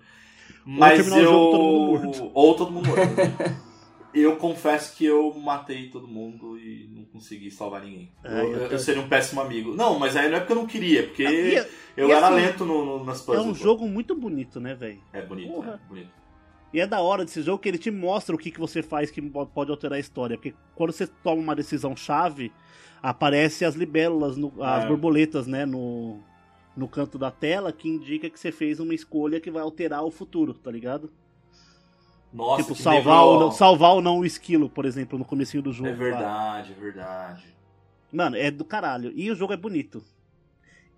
Mas terminar o eu. jogo todo. Ou todo mundo morto. [LAUGHS] Eu confesso que eu matei todo mundo e não consegui salvar ninguém. Ah, eu, eu eu seria um péssimo amigo. Não, mas aí não é porque eu não queria, porque Ah, e- eu e era assim, lento no, no- nas É puzzles. um pô. jogo muito bonito, né, velho? É bonito, Porra. é bonito. E é da hora desse jogo que ele te mostra o que, que você faz que po- pode alterar a história. Porque quando você toma uma decisão chave, aparecem as libélulas, no- as É. borboletas, né, no, no canto da tela, que indica que você fez uma escolha que vai alterar o futuro, tá ligado? Nossa, tipo, salvar ou, não, salvar ou não o esquilo, por exemplo, no comecinho do jogo. É lá. verdade, é verdade. Mano, é do caralho. E o jogo é bonito.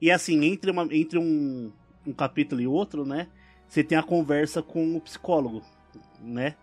E assim, entre, uma, entre um, um capítulo e outro, né? Você tem a conversa com o psicólogo, né?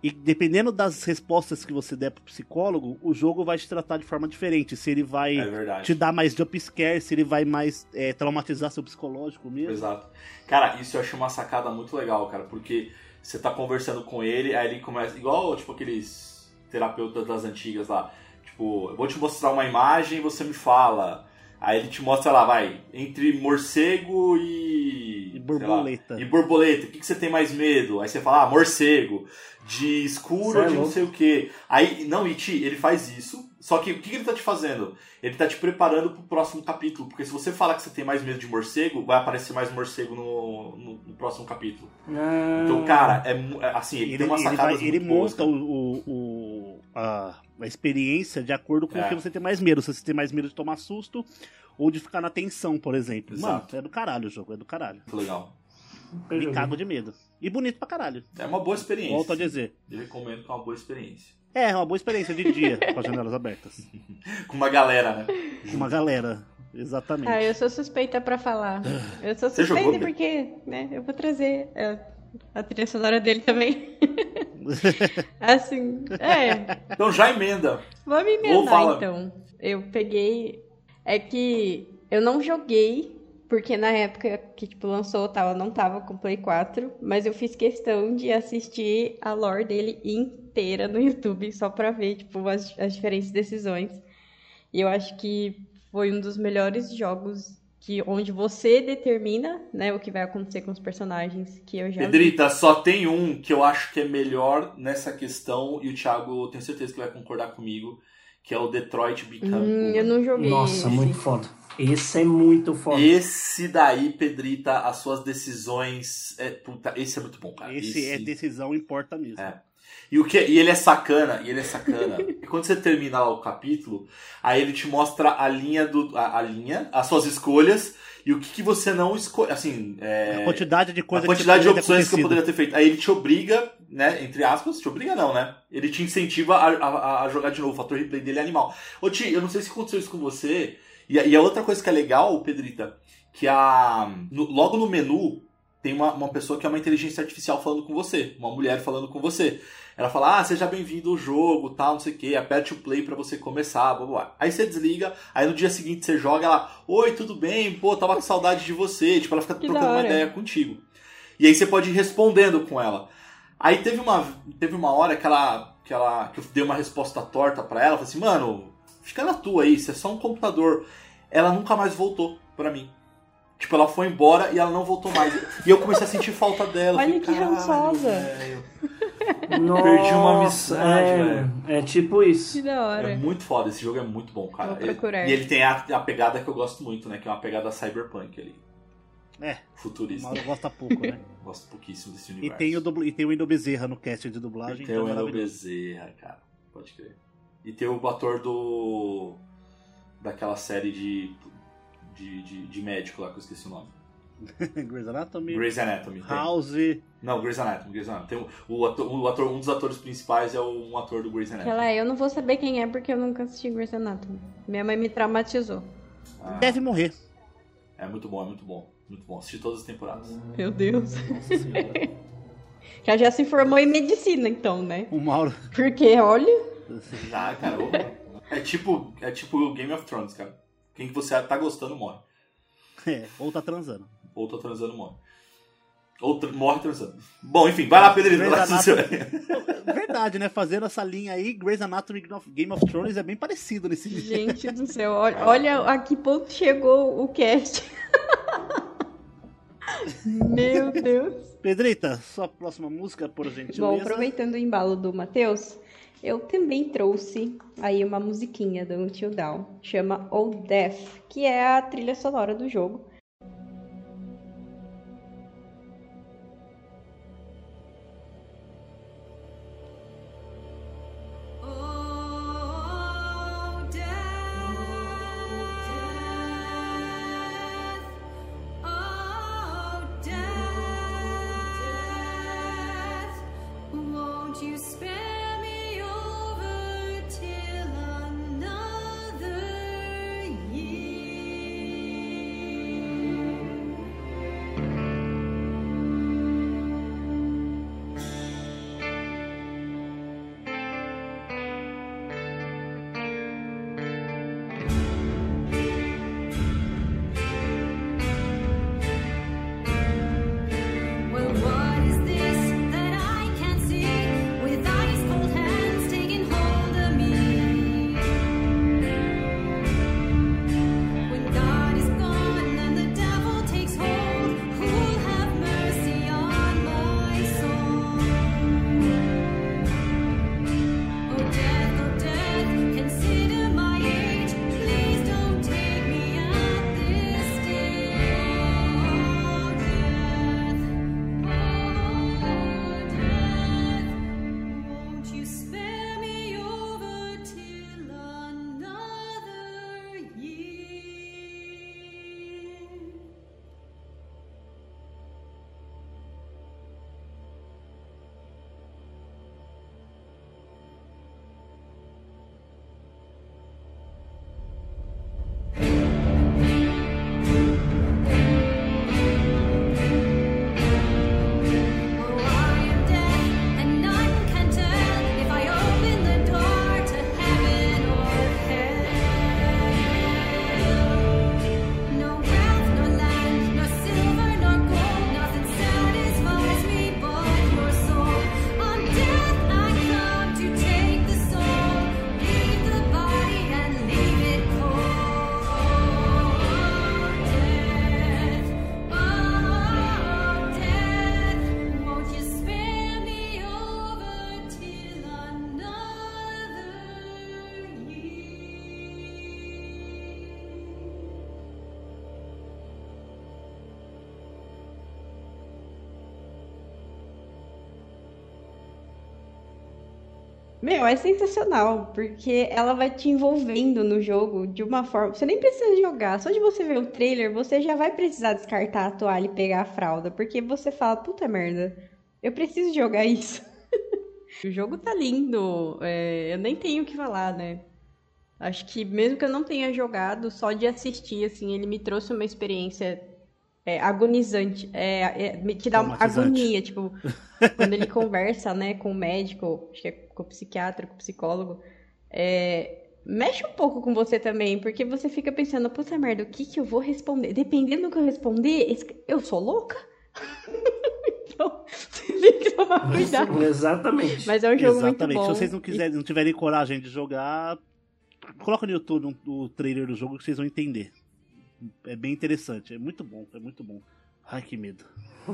E dependendo das respostas que você der pro psicólogo, o jogo vai te tratar de forma diferente. Se ele vai É te dar mais jump scare, se ele vai mais é, traumatizar seu psicológico mesmo. Exato. Cara, isso eu achei uma sacada muito legal, cara, porque você tá conversando com ele, aí ele começa. Igual, tipo, aqueles terapeutas das antigas lá. Tipo, eu vou te mostrar uma imagem e você me fala. Aí ele te mostra lá, vai, entre morcego e. E borboleta. lá, e borboleta, o que, que você tem mais medo? Aí você fala, ah, morcego. De escuro Cê é de não sei o que. Aí, não, Iti, ele faz isso. Só que o que, ele tá te fazendo? Ele tá te preparando pro próximo capítulo. Porque se você falar que você tem mais medo de morcego, vai aparecer mais morcego no, no, no próximo capítulo. Ah, Então, cara, é é, assim, ele, Ele, tem umas ele, sacadas vai- ele monta o, o- o- a, a experiência de acordo com É. o que você tem mais medo. Se você tem mais medo de tomar susto ou de ficar na tensão, por exemplo. Exato. Mano, é do caralho o jogo, é do caralho. Muito legal. Me cago de medo. E bonito pra caralho. É uma boa experiência. Volto a dizer. Eu recomendo que é uma boa experiência. É, é uma boa experiência de dia, [LAUGHS] com as janelas abertas. Com uma galera, né? Com uma galera. Exatamente. Ah, eu sou suspeita pra falar. Eu sou Você suspeita jogou, porque, né, eu vou trazer é, a trilha sonora dele também. [LAUGHS] assim, é, Então já emenda. Vamos emendar então. Eu peguei. É que eu não joguei, porque na época que tipo, lançou tal, eu não tava com Play 4, mas eu fiz questão de assistir a lore dele inteira no YouTube, só pra ver, tipo, as, as diferentes decisões. E eu acho que foi um dos melhores jogos que onde você determina, né, o que vai acontecer com os personagens que eu já vi. Pedrita, só tem um que eu acho que é melhor nessa questão, e o Thiago, eu tenho certeza que vai concordar comigo, que é o Detroit Become Hum, eu não joguei. Nossa, esse. muito foda. Esse é muito foda. Esse daí, Pedrita, as suas decisões. É, puta, esse é muito bom, cara. Esse é decisão importa mesmo. É. E, o que, e ele é sacana, e ele é sacana. [LAUGHS] e quando você termina lá o capítulo, aí ele te mostra a linha do. A, a linha, as suas escolhas e o que, que você não escolhe. Assim, é, A quantidade de a coisas quantidade de opções que eu poderia ter feito. Aí ele te obriga, né? Entre aspas, te obriga não, né? Ele te incentiva a, a, a jogar de novo. O fator replay dele é animal. Ô Ti, eu não sei se aconteceu isso com você. E, a- e a outra coisa que é legal, Pedrita, que a. no- logo no menu tem uma, uma pessoa que é uma inteligência artificial falando com você. Uma mulher falando com você. Ela fala, ah, seja bem-vindo ao jogo, tal, não sei o que, aperte o play pra você começar, blá, blá. Aí você desliga, aí no dia seguinte você joga ela, oi, tudo bem? Pô, tava com saudade de você. Tipo, ela fica Que trocando uma ideia contigo. E aí você pode ir respondendo com ela. Aí teve uma, teve uma hora que ela, que ela que eu dei uma resposta torta pra ela, falei assim, mano, fica na tua aí, você é só um computador. Ela nunca mais voltou pra mim. Tipo, ela foi embora e ela não voltou mais. E eu comecei a sentir falta dela. Olha que falei, "Caralho, rançosa." velho." Nossa, Perdi uma amizade, é, velho. É tipo isso. Que da hora. É muito foda, esse jogo é muito bom, cara. Vou procurar. E ele tem a, a pegada que eu gosto muito, né? Que é uma pegada cyberpunk ali. É, Futurista. Mauro gosta pouco, né? [LAUGHS] Gosto pouquíssimo desse E universo. tem o, dublo, e tem o Wendel Bezerra no cast de dublagem. E tem então o é Wendel. Bezerra, cara. Pode crer. E tem o ator do. daquela série de. De, de, de médico lá que eu esqueci o nome. [LAUGHS] Grey's Anatomy, Grey's Anatomy. tem. House. Não, Grey's Anatomy, Grey's Anatomy. Tem o, o ator, o ator- um dos atores principais é o- um ator do Grey's Anatomy. Aquela eu não vou saber quem é porque eu nunca assisti Grey's Anatomy. Minha mãe me traumatizou. Ah, Deve morrer. É muito bom, é muito bom. Muito bom. Assisti todas as temporadas. Meu Deus. Nossa [LAUGHS] senhora. Já já se formou em medicina, então, né? o Mauro. Porque, olha. Ah, cara, é tipo, é tipo Game of Thrones, cara. Quem que você tá gostando morre. É, ou tá transando. Ou tá transando morre. Ou tra- morre transando. Bom, enfim, vai lá, Pedrito. Grey's vai lá, Anatomy. seu- Verdade, né? Fazendo essa linha aí, Grey's Anatomy e Game of Thrones é bem parecido nesse. Gente do céu, olha, olha a que ponto chegou o cast. [LAUGHS] Meu Deus. Pedrita, sua próxima música, por gentileza. Bom, aproveitando o embalo do Matheus, eu também trouxe aí uma musiquinha do Until Down, chama Old Death, que é a trilha sonora do jogo. Meu, é sensacional, porque ela vai te envolvendo no jogo de uma forma. Você nem precisa jogar, só de você ver o trailer, você já vai precisar descartar a toalha e pegar a fralda, porque você fala, puta merda, eu preciso jogar isso. [LAUGHS] o jogo tá lindo, é, eu nem tenho o que falar, né? Acho que mesmo que eu não tenha jogado, só de assistir, assim, ele me trouxe uma experiência é, agonizante. É, é, me- te dá uma agonia, tipo, [LAUGHS] quando ele conversa, né, com o médico, acho que é com o psiquiatra, com o psicólogo, é, mexe um pouco com você também, porque você fica pensando, puta merda, o que que eu vou responder? Dependendo do que eu responder, eu sou louca? [LAUGHS] então, você tem que tomar cuidado. Exatamente. Mas é um jogo muito Exatamente. bom. Se vocês não quiserem, não tiverem coragem de jogar, coloca no YouTube um- o trailer do jogo que vocês vão entender. É bem interessante, é muito bom, é muito bom. Ai, que medo. [LAUGHS]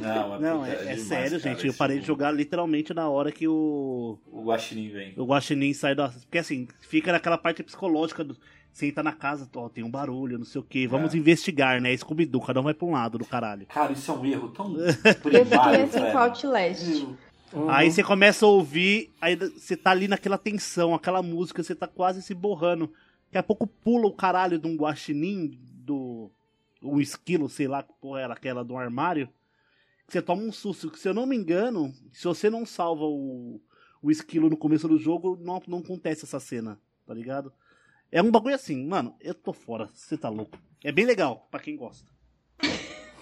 Não, mas Não, é, é demais, sério, cara, gente. Eu parei de jogo. jogar literalmente na hora que o, O Guaxinim vem. o Guaxinim sai da. Porque assim, fica naquela parte psicológica do. Você entra na casa, ó, tem um barulho, não sei o que. Vamos É. investigar, né? Scooby-Doo, cada um vai pra um lado do caralho. Cara, isso é um erro tão [LAUGHS] Eu fiquei primário, assim com Outlast. Uhum. Aí você começa a ouvir, aí você tá ali naquela tensão, aquela música, você tá quase se borrando. Daqui a pouco pula o caralho de um guaxinim, do. Um esquilo, sei lá que porra era aquela do armário. Que você toma um susto. Que se eu não me engano, se você não salva o, o esquilo no começo do jogo, não, não acontece essa cena, tá ligado? É um bagulho assim, mano, eu tô fora, você tá louco. É bem legal, pra quem gosta.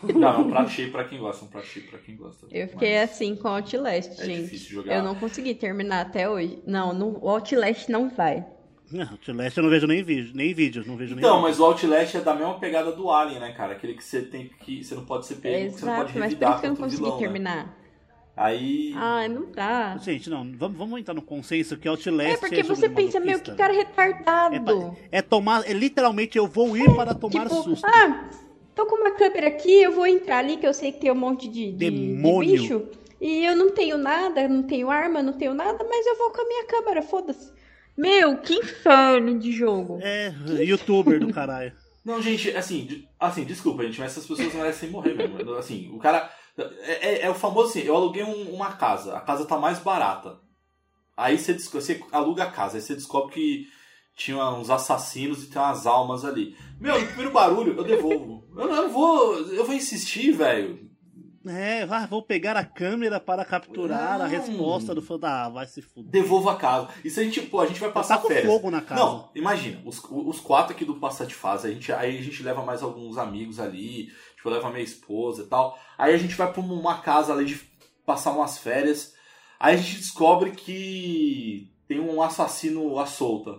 Não, é um prato cheio pra quem gosta, um prato cheio pra quem gosta. Eu fiquei Mas assim com Outlast, É gente. difícil jogar. Eu não consegui terminar até hoje. Não, no, o Outlast não vai. Não, Outlast eu não vejo nem vídeo, nem vídeo, não vejo nem Então, vídeo. mas o Outlast é da mesma pegada do Alien, né, cara? Aquele que você tem que. Você não pode ser pego, você não Exato, pode mas por isso que eu não consegui vilão, né? terminar. Aí. Ai, não dá. Gente, não, vamos, vamos entrar no consenso que Outlast É porque jogo você de pensa, meu, que cara É, retardado. pa- é tomar, é literalmente eu vou ir para tomar tipo, susto. ah, tô com uma câmera aqui, eu vou entrar ali, que eu sei que tem um monte de, de, de Demônio. bicho. E eu não tenho nada, não tenho arma, não tenho nada, mas eu vou com a minha câmera, foda-se. Meu, que inferno de jogo. É, youtuber do caralho. Não, gente, assim, assim, desculpa, gente, mas essas pessoas merecem morrer mesmo. Assim, o cara. É, é- é o famoso assim, eu aluguei um- uma casa, a casa tá mais barata. Aí você, você aluga a casa, aí você descobre que tinha uns assassinos e tem umas almas ali. Meu, no primeiro barulho, eu devolvo. Eu não, eu não vou. Eu vou insistir, velho. É, vai, vou pegar a câmera para capturar a Não. resposta do fã. Ah, vai se fuder. Devolvo a casa. E se a gente, pô, a gente vai passar Tá com férias. fogo na casa. Não, imagina, os, os quatro aqui do Passa de Fase, a gente, aí a gente leva mais alguns amigos ali, tipo, leva minha esposa e tal. Aí a gente vai pra uma casa ali de passar umas férias. Aí a gente descobre que tem um assassino à solta.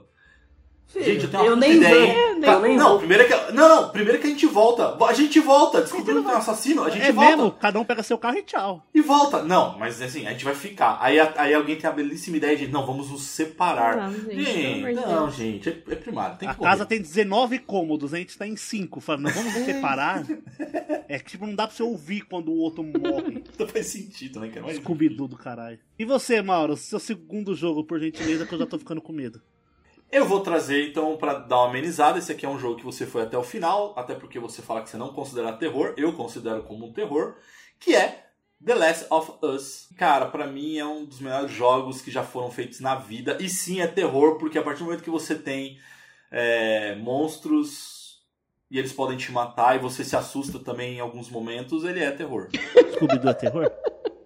Gente, eu tenho uma eu nem ideia. vou. Eu nem não, vou. primeiro que, não, não, primeiro que a gente volta. A gente volta. Descobrindo que tem um assassino, a gente é volta. mesmo? Cada um pega seu carro e tchau. E volta. Não, mas assim, a gente vai ficar. Aí, aí alguém tem a belíssima ideia de, não, vamos nos separar. Não, gente, gente, não, gente, é, é primário. A correr. casa tem 19 cômodos, a gente tá em 5. Fala, não vamos nos separar. [LAUGHS] É que tipo, não dá pra você ouvir quando o outro morre. [LAUGHS] Não faz sentido, né, cara? Scooby-Doo do caralho. E você, Mauro? Seu segundo jogo, por gentileza, que eu já tô ficando com medo. Eu vou trazer, então, pra dar uma amenizada. Esse aqui é um jogo que você foi até o final, até porque você fala que você não considera terror. Eu considero como um terror, que é The Last of Us. Cara, pra mim é um dos melhores jogos que já foram feitos na vida. E sim, é terror, porque a partir do momento que você tem é, monstros e eles podem te matar e você se assusta também em alguns momentos, ele é terror. Scooby-Doo é terror?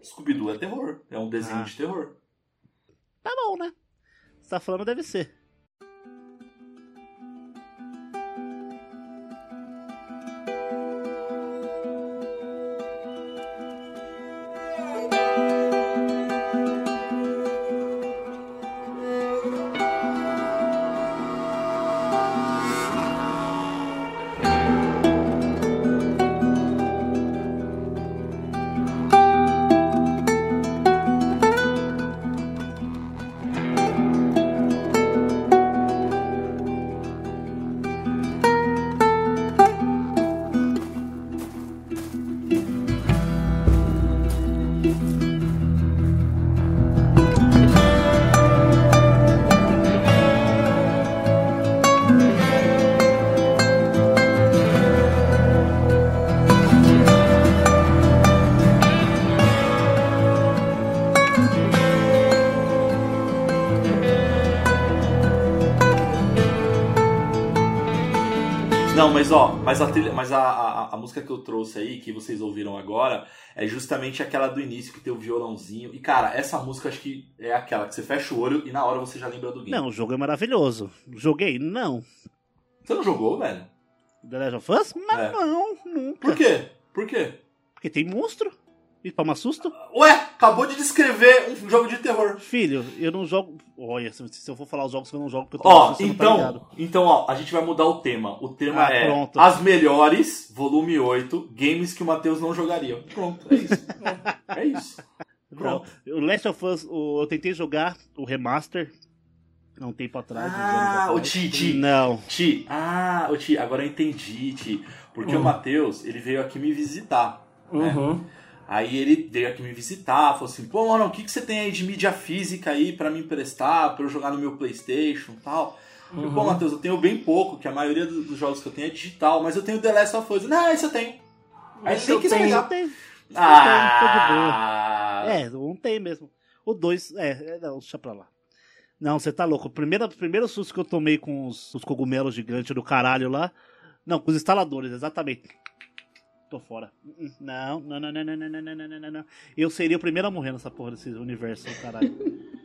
Scooby-Doo é terror. É um desenho Ah. de terror. Tá bom, né? Você tá falando, deve ser. Mas ó, mas a, trilha- mas a, a, a música que eu trouxe aí, que vocês ouviram agora, é justamente aquela do início que tem o violãozinho. E cara, essa música acho que é aquela que você fecha o olho e na hora você já lembra do game. Não, o jogo é maravilhoso. Joguei? Não. Você não jogou, velho? The Last of Us? Mas É. não, nunca. Por quê? Por quê? Porque tem monstro. E toma susto? Ué, acabou de descrever um jogo de terror. Filho, eu não jogo. Olha, se eu for falar os jogos que eu não jogo, porque eu tô Ó, susto, tá então, ligado. então, ó, a gente vai mudar o tema. O tema Ah, é pronto. As Melhores, volume 8, games que o Matheus não jogaria. Pronto, é isso. [LAUGHS] é isso. Pronto. Não, o Last of Us, o- eu tentei jogar o remaster há um tempo atrás. Ah, o Ti, Ti. Não. Ti, ah, o Ti, agora eu entendi, Ti. Porque o Matheus, ele veio aqui me visitar. né? Uhum. Aí ele veio aqui me visitar, falou assim, pô, mano, o que, que você tem aí de mídia física aí pra me emprestar, pra eu jogar no meu Playstation e tal? Eu falei, Pô, Matheus, eu tenho bem pouco, que a maioria do- dos jogos que eu tenho é digital, mas eu tenho The Last of Us. Não, esse eu tenho. Aí Esse tem eu que tenho. Tem. Ah, É, um tem mesmo. O dois, é, é, não, deixa pra lá. Não, você tá louco. O primeiro, primeiro susto que eu tomei com os, os cogumelos gigantes do caralho lá. Não, com os instaladores, exatamente. Tô fora. Uh-uh. Não, não, não, não, não, não, não, não, não, não, não. Eu seria o primeiro a morrer nessa porra desse universo, caralho. [LAUGHS]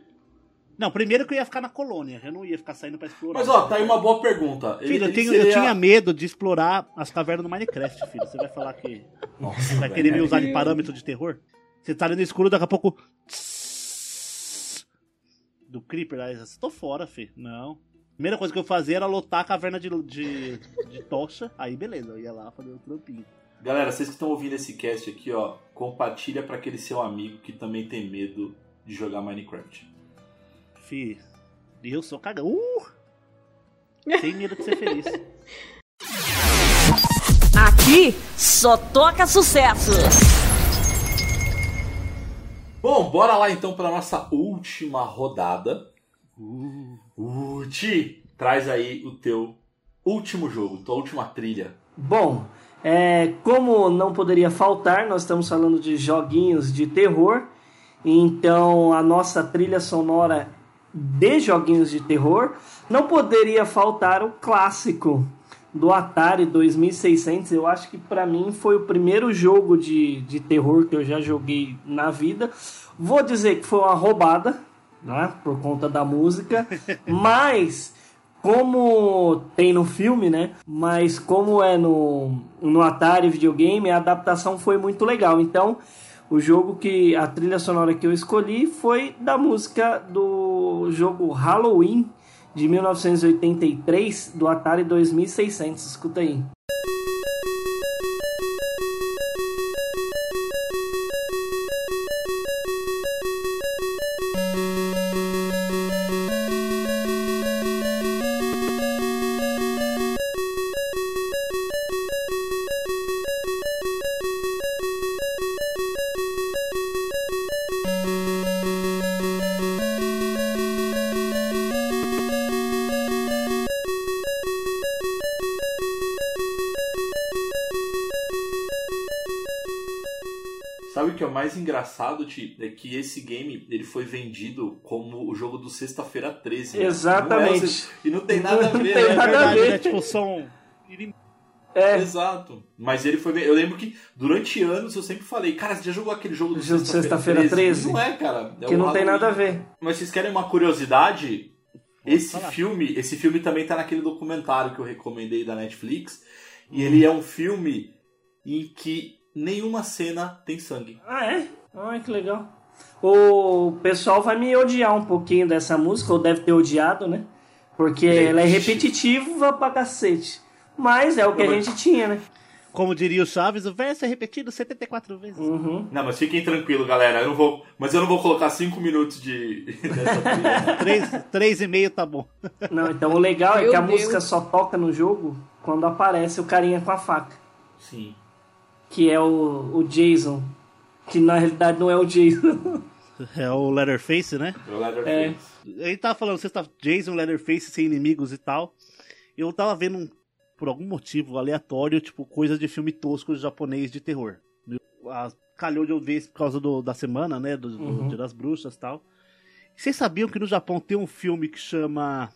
Não, primeiro que eu ia ficar na colônia. Eu não ia ficar saindo pra explorar. Mas ó, tá aí uma boa pergunta. Ele- Filho, eu, tenho- eu seria- tinha medo de explorar as cavernas do Minecraft, filho. Você vai falar que Nossa, vai querer me usar de parâmetro de terror? Você tá ali no escuro, daqui a pouco. Do Creeper, aí você tô fora, fi. Não. Primeira coisa que eu fazia era lotar a caverna de, de, de tocha. Aí beleza, eu ia lá fazer o trampinho. Galera, vocês que estão ouvindo esse cast aqui, ó, compartilha pra aquele seu amigo que também tem medo de jogar Minecraft. Fi, eu sou cagão. Uh! Sem medo de ser feliz. [LAUGHS] Aqui só toca sucesso. Bom, bora lá então para nossa última rodada. Uh, Ti, traz aí o teu último jogo, tua última trilha. Bom, é, como não poderia faltar, nós estamos falando de joguinhos de terror. Então, a nossa trilha sonora de joguinhos de terror não poderia faltar o clássico do Atari 2600. Eu acho que para mim foi o primeiro jogo de, de terror que eu já joguei na vida. Vou dizer que foi uma roubada, né, por conta da música, [LAUGHS] mas como tem no filme, né? Mas como é no, no Atari videogame, a adaptação foi muito legal. Então, o jogo que a trilha sonora que eu escolhi foi da música do jogo Halloween de 1983 do Atari 2600. Escuta aí. Engraçado, Ti? É que esse game ele foi vendido como o jogo do Sexta-feira 13. né? Exatamente. Não é se- e não tem [LAUGHS] nada a Não ver, tem né? nada a ver. né? Tipo, são. É, Exato. Mas ele foi. Eu lembro que durante anos eu sempre falei, cara, você já jogou aquele jogo do Sexta-feira Sexta-feira 13? Não é, cara. É que o não tem Halloween. nada a ver. Mas vocês querem uma curiosidade? Esse falar. filme, esse filme também tá naquele documentário que eu recomendei da Netflix. E ele é um filme em que nenhuma cena tem sangue. Ah, é? Ah, que legal. O pessoal vai me odiar um pouquinho dessa música, ou deve ter odiado, né? Porque ela é repetitiva pra cacete. Mas é o que a gente tinha, né? Como diria o Chaves, o verso é repetido 74 vezes. Uhum. Não, mas fiquem tranquilos, galera. Eu não vou, mas eu não vou colocar cinco minutos de [LAUGHS] dessa trilha. Três, três e meio tá bom. Não, então o legal é Meu que a Deus. música só toca no jogo quando aparece o carinha com a faca. Sim. Que é o, o Jason. Que na realidade não é o Jason. [LAUGHS] É o Leatherface, né? O Leatherface. A gente tava falando, você tá Jason, Leatherface sem inimigos e tal. Eu tava vendo, um- por algum motivo aleatório, tipo, coisas de filme tosco japonês de terror. A- calhou de eu ver por causa do- da semana, né? Do, do Uhum. Dia das Bruxas e tal. Vocês sabiam que no Japão tem um filme que chama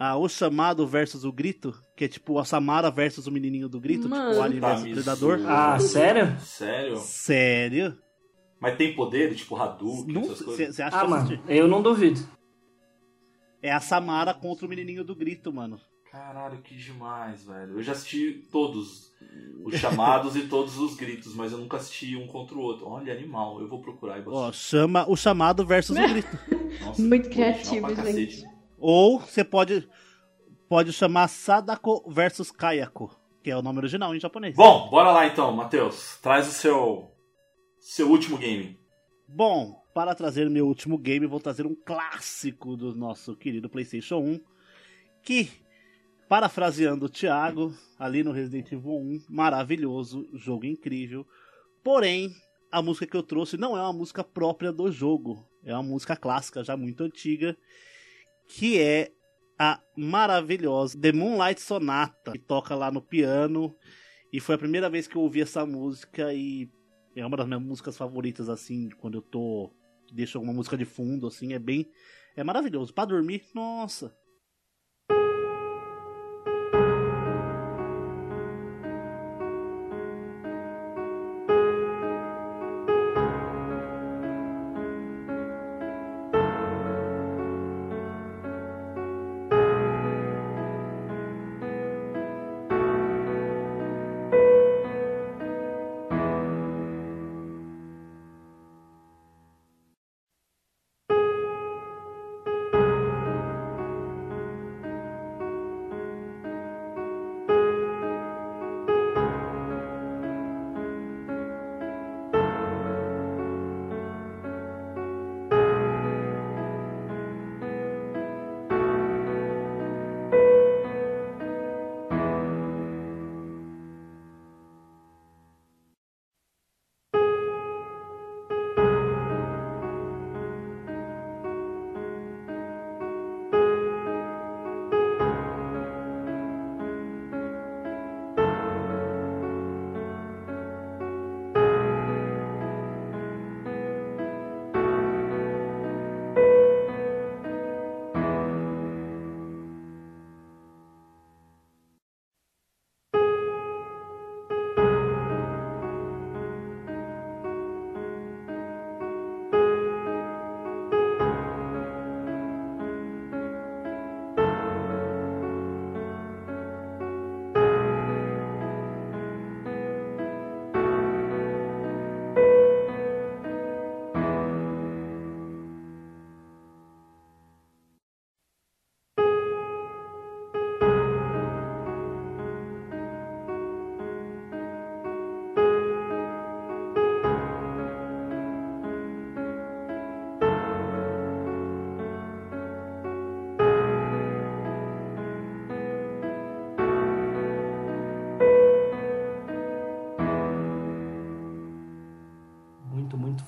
ah, O Chamado versus o Grito? Que é tipo a Samara versus o Menininho do Grito, tipo Mano. o Alien Tá versus o Predador. Ah, sério? Sério? Sério? Mas tem poder, tipo Hadouken, essas coisas? Você acha Ah, que eu mano, eu não duvido. É a Samara contra o Menininho do Grito, mano. Caralho, que demais, velho. Eu já assisti todos os chamados e todos os gritos, mas eu nunca assisti um contra o outro. Olha, animal. Eu vou procurar e vou Ó, assistir. chama o chamado versus o grito. Nossa, Muito criativo, gente. Ou você pode pode chamar Sadako versus Kayako, que é o nome original em japonês. Bom, bora lá então, Matheus. Traz o seu, seu último game. Bom, para trazer meu último game, vou trazer um clássico do nosso querido PlayStation 1, que, parafraseando o Thiago, ali no Resident Evil 1, maravilhoso, jogo incrível. Porém, a música que eu trouxe não é uma música própria do jogo, é uma música clássica, já muito antiga, que é a maravilhosa The Moonlight Sonata, que toca lá no piano. E foi a primeira vez que eu ouvi essa música e é uma das minhas músicas favoritas, assim, quando eu tô. Deixo alguma música de fundo, assim, é bem. É maravilhoso. Pra dormir, nossa.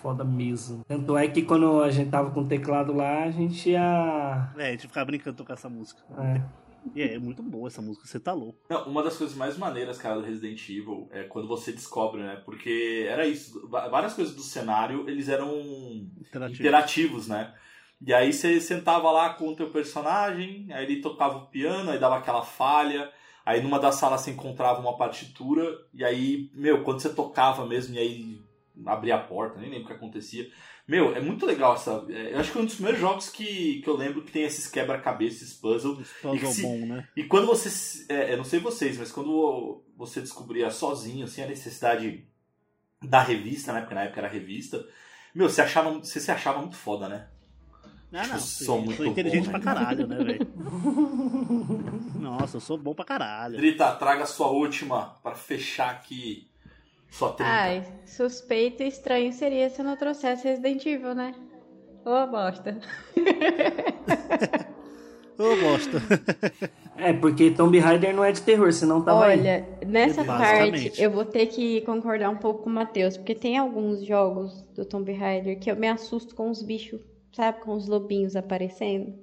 Foda mesmo. Tanto é que quando a gente tava com o teclado lá, a gente ia. É, a gente ficava brincando com essa música. É. E é, é muito boa essa música, você tá louco. Não, uma das coisas mais maneiras, cara, do Resident Evil é quando você descobre, né? Porque era isso. Várias coisas do cenário, eles eram Interativo. interativos, né? E aí você sentava lá com o teu personagem, aí ele tocava o piano, aí dava aquela falha. Aí numa das salas você encontrava uma partitura, e aí, meu, quando você tocava mesmo, e aí abria a porta, nem lembro o que acontecia. Meu, é muito legal essa. é, Eu acho que é um dos primeiros jogos que, que eu lembro que tem esses quebra-cabeça, esses puzzles. Puzzle E se- bom, né? E quando você. É, eu não sei vocês, mas quando você descobria sozinho assim, a necessidade da revista, né? Porque na época era revista. Meu, você, achava, você se achava muito foda, né? Ah, não. Eu sou eu muito sou inteligente bom, pra né? caralho, né, velho? [LAUGHS] Nossa, eu sou bom pra caralho. Drita, traga a sua última pra fechar aqui sua trinca. Ai, suspeito e estranho seria se eu não trouxesse Resident Evil, né? Ô, bosta. Eu gosto. É, porque Tomb Raider não é de terror, senão tava aí. Olha, nessa Basicamente. parte eu vou ter que concordar um pouco com o Matheus, porque tem alguns jogos do Tomb Raider que eu me assusto com os bichos, sabe? Com os lobinhos aparecendo.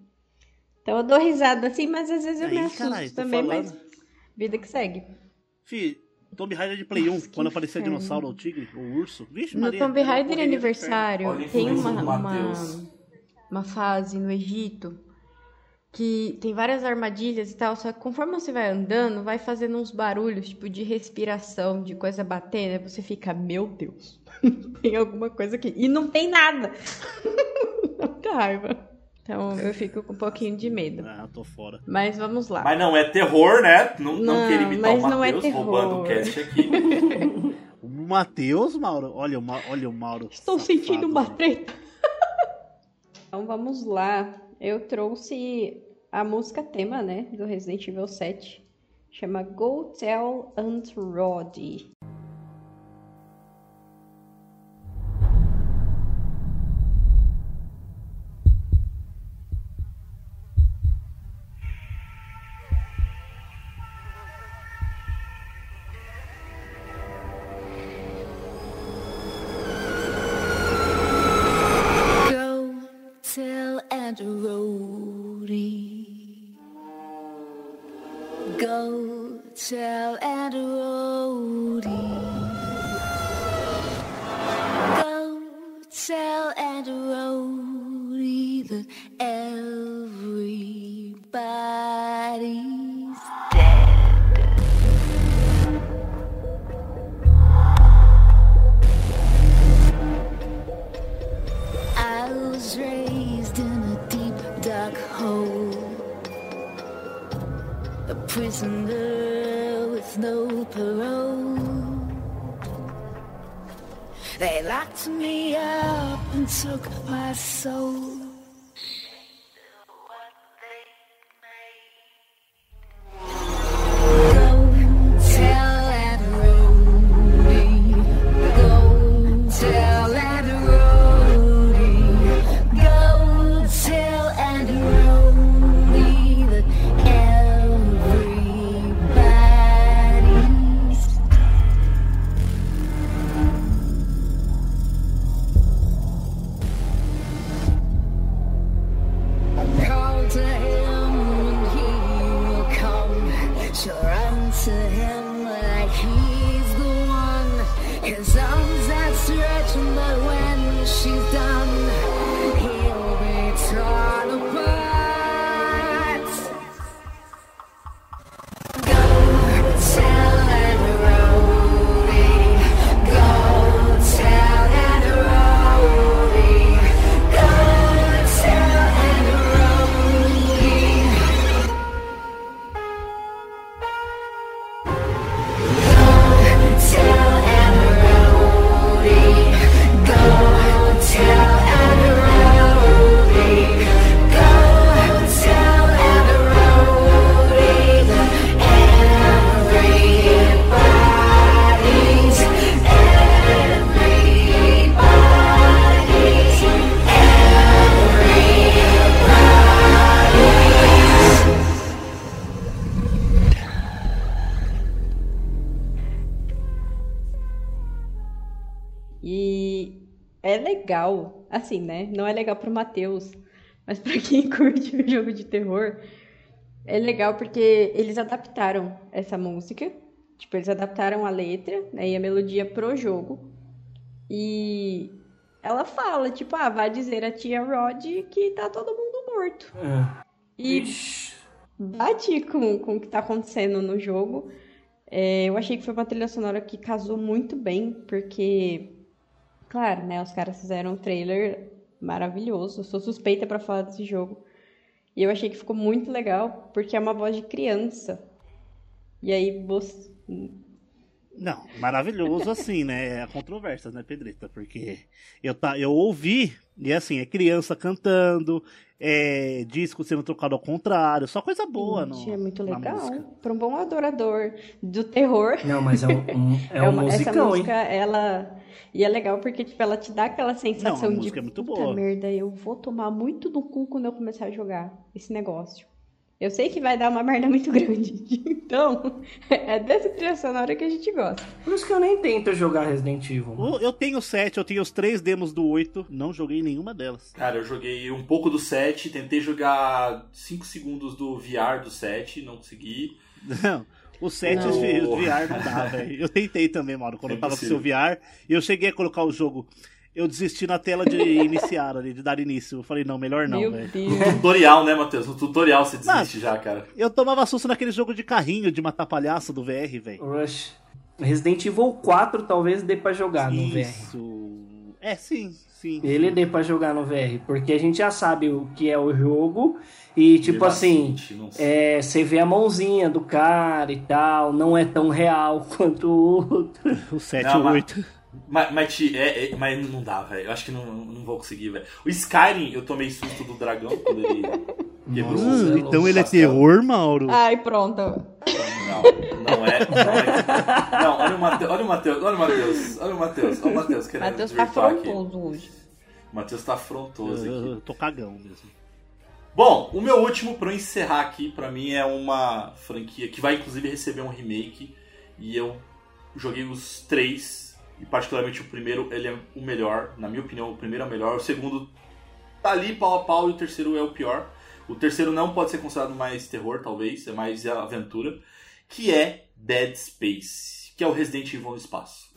Então eu dou risada assim, mas às vezes eu Aí, me assusto tô também, falando. mas vida que segue. Fih, Tomb Raider de Play 1, Nossa, quando aparecia inferno. dinossauro ou tigre, ou urso. Vixe, No Maria, Tomb Raider aniversário Olha tem uma, uma, uma fase no Egito que tem várias armadilhas e tal, só que conforme você vai andando, vai fazendo uns barulhos, tipo de respiração, de coisa batendo, aí você fica, meu Deus, [LAUGHS] tem alguma coisa aqui. E não tem nada. [LAUGHS] Muita raiva. Então eu fico com um pouquinho de medo. Ah, tô fora. Mas vamos lá. Mas não é terror, né? Não, não, Não, queria imitar mas o não é Matheus terror. roubando o cast aqui. [LAUGHS] O Matheus, Mauro. Olha o, Ma... Olha o Mauro. Estou safado, sentindo uma velho. treta. [LAUGHS] então vamos lá. Eu trouxe a música tema, né, do Resident Evil 7. Chama Go Tell Aunt Roddy. the legal, assim, né? Não é legal pro Matheus, mas pra [LAUGHS] quem curte o jogo de terror, é legal porque eles adaptaram essa música. Tipo, eles adaptaram a letra né, e a melodia pro jogo. E ela fala, tipo, ah, vai dizer a tia Rod que tá todo mundo morto. É. E Ixi. bate com, com o que tá acontecendo no jogo. É, eu achei que foi uma trilha sonora que casou muito bem, porque, claro, né, os caras fizeram um trailer maravilhoso. Eu sou suspeita pra falar desse jogo. E eu achei que ficou muito legal, porque é uma voz de criança. E aí você. Não, maravilhoso assim, né? Há controvérsias, né, Pedrita? Porque eu, tá, eu ouvi, e assim, é criança cantando, é disco sendo trocado ao contrário, só coisa boa, não? Gente, é muito legal. Para um bom adorador do terror. Não, mas é um, um- [LAUGHS] é um uma- essa musicão, hein? música, ela. E é legal porque, tipo, ela te dá aquela sensação Não, a de. música é muito Puta boa." merda, eu vou tomar muito no cu quando eu começar a jogar esse negócio. Eu sei que vai dar uma merda muito grande. [LAUGHS] Então, é dessa trilha sonora que a gente gosta. Por isso que eu nem tento jogar Resident Evil. mano. Eu tenho sete, eu tenho os três demos do 8, não joguei nenhuma delas. Cara, eu joguei um pouco do 7, tentei jogar 5 segundos do VR do 7, não consegui. Não, o 7 Não. o VR não dá, velho. Eu tentei também, Mauro, quando É eu tava com o seu. VR, e eu cheguei a colocar o jogo. Eu desisti na tela de [LAUGHS] iniciar ali, de dar início. Eu falei, não, melhor não, Meu velho. Deus. Tutorial, né, Matheus? No tutorial você desiste já, cara. Eu tomava susto naquele jogo de carrinho de matar palhaço do VR, velho. Rush. Resident Evil 4 talvez dê pra jogar no VR. Isso. É, sim, sim. Ele dê pra jogar no VR, porque a gente já sabe o que é o jogo e tipo assim, é, você vê a mãozinha do cara e tal, não é tão real [LAUGHS] quanto o outro. O 7 Não, e o mas- 8. Mas, mas, é, é- mas não dá, velho. Eu acho que não, não vou conseguir, velho. O Skyrim, eu tomei susto do dragão quando ele [LAUGHS] quebrou Nossa, o- então o ele é terror, Mauro? Ai, pronto. Não, não é. Não, é. não olha o Matheus, olha o Matheus, olha o Matheus, olha o Matheus, olha o Matheus querendo Matheus tá aqui. afrontoso hoje. O Matheus tá afrontoso Eu, aqui. eu tô cagão mesmo. Bom, o meu último pra eu encerrar aqui, pra mim é uma franquia que vai inclusive receber um remake e eu joguei os três e particularmente o primeiro ele é o melhor, na minha opinião o primeiro é o melhor, o segundo tá ali pau a pau e o terceiro é o pior. O terceiro não pode ser considerado mais terror, talvez, é mais aventura, que é Dead Space, que é o Resident Evil no espaço.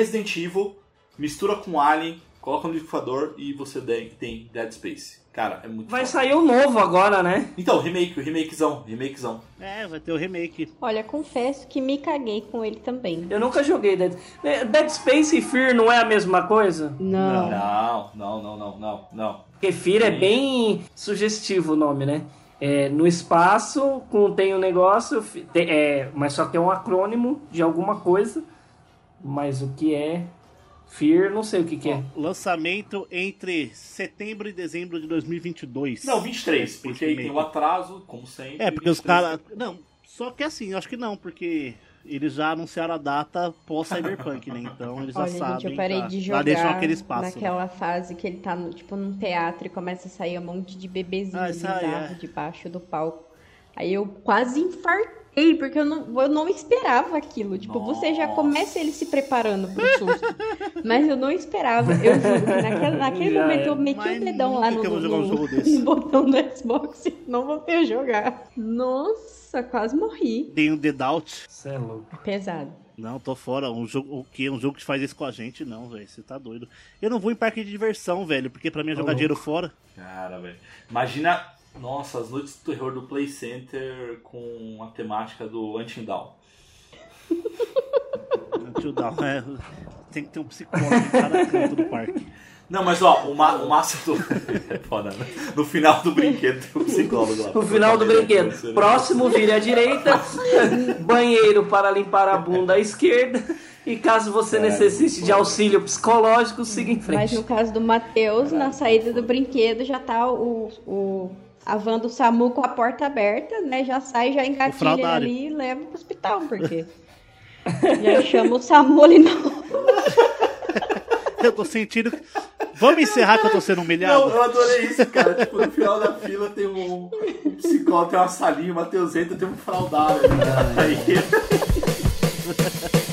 Resident Evil, mistura com Alien, coloca no liquidificador e você tem, Dead Space. Cara, é muito Vai foda. sair o novo agora, né? Então, remake, remakezão, remakezão. É, vai ter o remake. Olha, confesso que me caguei com ele também. Eu nunca joguei Dead Eh, Dead Space e Fear não é a mesma coisa? Não. Não, não, não, não, não, não. Porque Fear é bem sugestivo o nome, né? É, no espaço, com, tem um negócio, é, mas só que é um acrônimo de alguma coisa. Mas o que é Fear, não sei o que, que é. Lançamento entre setembro e dezembro de 2022. Não, 23, porque aí tem o atraso, como sempre. É, porque os 23. caras. Não, só que assim, eu acho que não, porque eles já anunciaram a data pós-Cyberpunk, né? Então eles já Olha, sabem. gente, eu parei já, de já deixam jogar aquele espaço. né? naquela fase que ele tá, no, tipo, num teatro e começa a sair um monte de bebezinho Ah, bizarro é. debaixo do palco. Aí eu quase infartei, porque eu não, eu não esperava aquilo. Tipo, você já Nossa. começa ele se preparando pro susto. Mas eu não esperava. Eu juro que naquele, naquele Já momento é. eu meti Mas o dedão lá no, que eu vou jogar um [LAUGHS] no- jogo desse. no botão do Xbox e não voltei a jogar. Nossa, quase morri. Tem o Dead Out. É louco. Pesado. Não, tô fora. Um jogo, o quê? Um jogo que faz isso com a gente? Não, velho. Você tá doido. Eu não vou em parque de diversão, velho, porque pra mim é jogar louco. dinheiro fora. Cara, velho. Imagina, nossa, as noites do terror do Play Center com a temática do Until Dawn. [LAUGHS] Tio Down, é, tem que ter um psicólogo em cada canto do parque. Não, mas ó, o, ma o máximo do. é [LAUGHS] foda, né? No final do brinquedo tem um psicólogo lá. No final do brinquedo. Próximo, vire à direita. Banheiro para limpar a bunda à esquerda. E caso você Caralho, necessite de auxílio psicológico, siga em Mas frente. no caso do Matheus, na saída do brinquedo já tá o, o a van do SAMU com a porta aberta, né? Já sai, já engatilha ali e leva pro hospital, porque [LAUGHS] já chama o SAMU ali no... [LAUGHS] Eu tô sentindo. Vamos encerrar que eu tô sendo humilhado? Não, eu adorei isso, cara. tipo, no final da fila tem um, um psicólogo, tem uma salinha, o Matheus entra, tem um fraudário. Aí [LAUGHS]